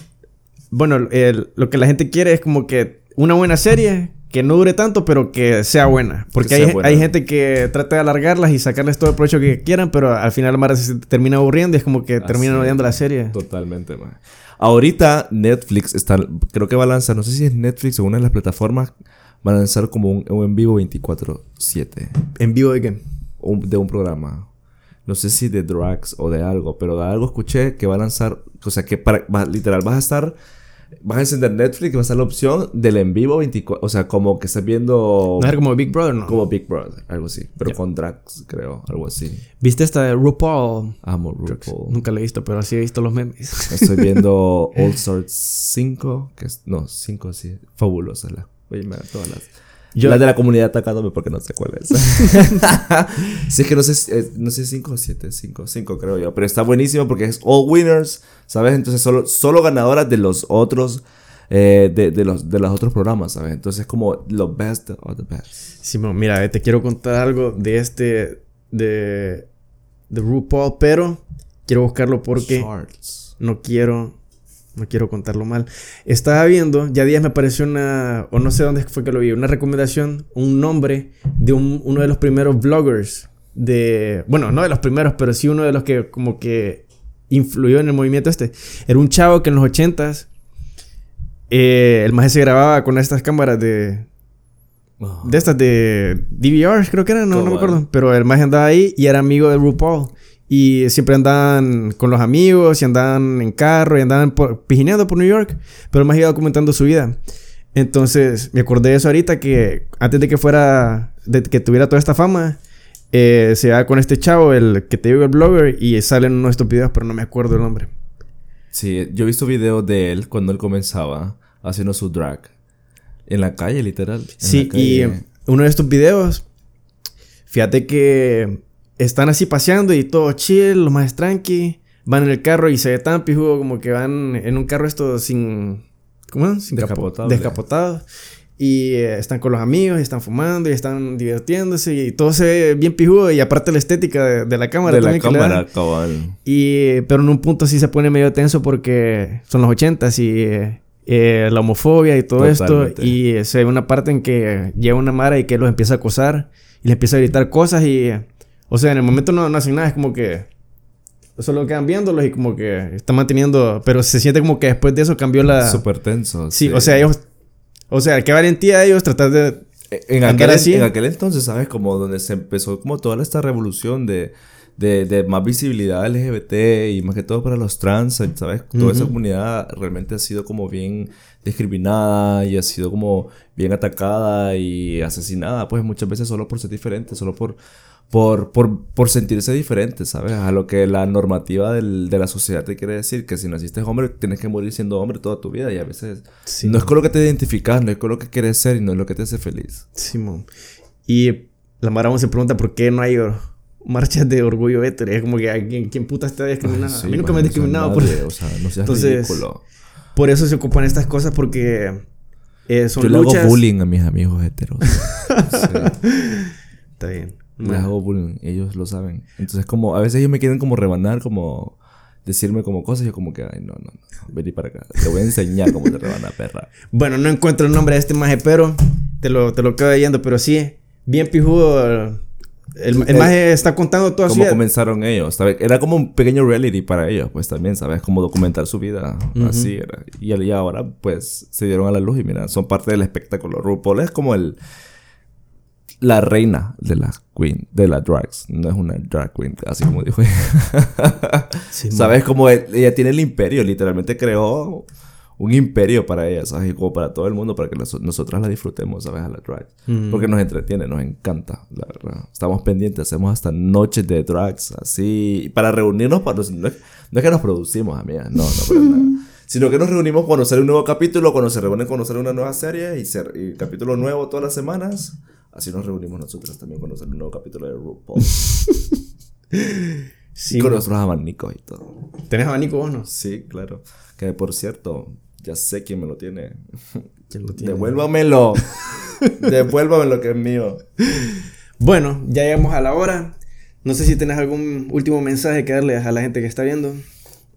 bueno, lo que la gente quiere es como que una buena serie que no dure tanto, pero que sea buena. Porque hay, hay, gente que trata de alargarlas y sacarles todo el provecho que quieran, pero al final Mara se termina aburriendo y es como que terminan odiando la serie. Totalmente, man. Ahorita Netflix está, creo que va a lanzar, no sé si es Netflix o una de las plataformas, va a lanzar como un, en vivo 24-7. ¿En vivo de qué? de un programa. No sé si de drugs o de algo, pero de algo escuché que va a lanzar, o sea, que para, literal vas a estar vas a encender Netflix y va a estar la opción del en vivo 24. O sea, como que estás viendo. No como Big Brother, ¿no? Como Big Brother, algo así. Pero con drags, creo, algo así. ¿Viste esta de RuPaul? Amo RuPaul. Nunca la he visto, pero sí he visto los memes. Estoy viendo All Stars 5, que es. No, 5 sí. Fabulosa la. Oye, me todas las. Yo, la de la comunidad atacándome porque no sé cuál es. sí, es que no sé, eh, no sé 5 o 7, 5, 5 creo yo. Pero está buenísimo porque es all winners, ¿sabes? Entonces solo, solo ganadoras de los otros, eh, de, de, los, de los otros programas, ¿sabes? Entonces es como los best of the best. Simón, mira, te quiero contar algo de este, de, de RuPaul, pero quiero buscarlo porque no quiero no quiero contarlo mal. Estaba viendo, ya días me apareció una, o no sé dónde fue que lo vi, una recomendación, un nombre de uno de los primeros vloggers de, bueno, no de los primeros, pero sí uno de los que como que influyó en el movimiento este. Era un chavo que en los ochentas, eh, el más se grababa con estas cámaras de, de estas de DVR, creo que eran, no, no me acuerdo. Pero el más andaba ahí y era amigo de RuPaul. Y siempre andaban con los amigos y andaban en carro y andaban pijineando por New York. Pero más iba documentando su vida. Entonces, me acordé de eso ahorita que antes de que fuera, de que tuviera toda esta fama, eh, se va con este chavo, el que te digo el blogger, y salen uno de estos videos, pero no me acuerdo el nombre. Sí, yo he visto videos de él cuando él comenzaba haciendo su drag. En la calle, literal. Sí, y uno de estos videos, fíjate que están así paseando y todo chill, lo más tranqui. Van en el carro y se ve tan pijudo como que van en un carro esto sin... ¿Cómo? Sin descapotado. Descapotado. Y eh, están con los amigos y están fumando y están divirtiéndose y todo se ve bien pijudo y aparte la estética de, la cámara. De la cámara, cabal. Y, pero en un punto sí se pone medio tenso porque son los ochentas y eh, la homofobia y todo esto. Y se ve una parte en que llega una mara y que los empieza a acosar y le empieza a gritar cosas y o sea, en el momento no, no hacen nada, es como que solo quedan viéndolos y como que están manteniendo, pero se siente como que después de eso cambió la... Súper tenso. Sí, o sea, ellos... O sea, qué valentía ellos tratar de... En aquel, así. en aquel entonces, ¿sabes? Como donde se empezó como toda esta revolución de, de, de, más visibilidad LGBT y más que todo para los trans, ¿sabes? Toda esa comunidad realmente ha sido como bien discriminada y ha sido como bien atacada y asesinada, pues muchas veces solo por ser diferente, solo por por, por, por, sentirse diferente, ¿sabes? A lo que la normativa del, de la sociedad te quiere decir, que si naciste hombre, tienes que morir siendo hombre toda tu vida y a veces no es con lo que te identificas, no es con lo que quieres ser y no es lo que te hace feliz. Simón. y la Mara se pregunta por qué no hay marchas de orgullo hétero. Es como que ¿quién, quién puta está discriminado? a mí nunca me han discriminado. por... O sea, no seas Entonces, ridículo. Por eso se ocupan estas cosas porque eh, son Yo le hago bullying a mis amigos heteros. Está bien. Me hago bullying, ellos lo saben. Entonces, como, a veces ellos me quieren como rebanar, como decirme como cosas, yo como que, ay, no, no, no, vení para acá. Te voy a enseñar cómo te rebana, perra. Bueno, no encuentro el nombre de este maje, pero te lo, te lo quedo leyendo, pero sí, bien pijudo. El, el maje está contando todo así. Cómo comenzaron ellos, ¿sabes? Era como un pequeño reality para ellos, pues también, ¿sabes? Como documentar su vida, así era. Y, y ahora, pues, se dieron a la luz y mira, son parte del espectáculo. RuPaul es como el la reina de la queen, de la drags. No es una drag queen, así como dijo ella. ¿Sabes? Como ella tiene el imperio, literalmente creó un imperio para ella, ¿sabes? Y como para todo el mundo, para que nosotras la disfrutemos, ¿sabes? A la drag. Mm. Porque nos entretiene, nos encanta, la verdad. Estamos pendientes, hacemos hasta noches de drags, así. Para reunirnos, para, no, es, que nos producimos, amiga, no, no, para nada. Sino que nos reunimos cuando sale un nuevo capítulo, cuando se reúnen cuando sale una nueva serie y, ser, y capítulo nuevo todas las semanas. Así nos reunimos nosotros también cuando sale un nuevo capítulo de RuPaul. sí, con nuestros abanicos y todo. ¿Tenés abanico vos no? Sí, claro. Que por cierto, ya sé quién me lo tiene. ¿Quién lo tiene? Devuélvamelo. Devuélvamelo que es mío. Bueno, ya llegamos a la hora. No sé si tenés algún último mensaje que darle a la gente que está viendo.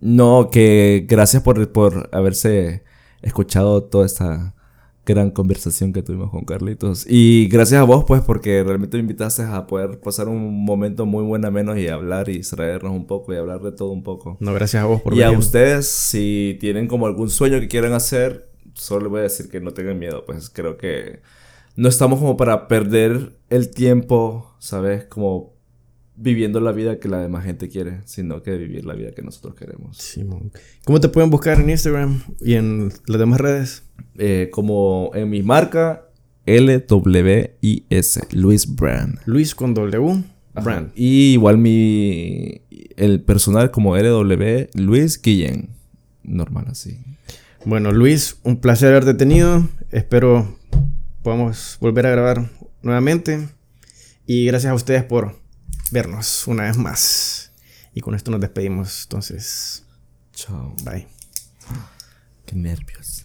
No, que gracias por, por haberse escuchado toda esta gran conversación que tuvimos con Carlitos. Y gracias a vos, pues, porque realmente me invitaste a poder pasar un momento muy buen menos y hablar y extraernos un poco y hablar de todo un poco. No, gracias a vos por Y a ustedes, si tienen como algún sueño que quieran hacer, solo les voy a decir que no tengan miedo, pues creo que no estamos como para perder el tiempo, ¿sabes? Como viviendo la vida que la demás gente quiere, sino que vivir la vida que nosotros queremos. Simón. ¿Cómo te pueden buscar en Instagram y en las demás redes? Eh, como en mi marca LWIS, Luis Brand. Luis con W, Brand. Y igual mi el personal como LW Luis Guillén. Normal así. Bueno, Luis, un placer haberte tenido. Espero podamos volver a grabar nuevamente. Y gracias a ustedes por vernos una vez más. Y con esto nos despedimos. Entonces, chao. Bye. Qué nervios.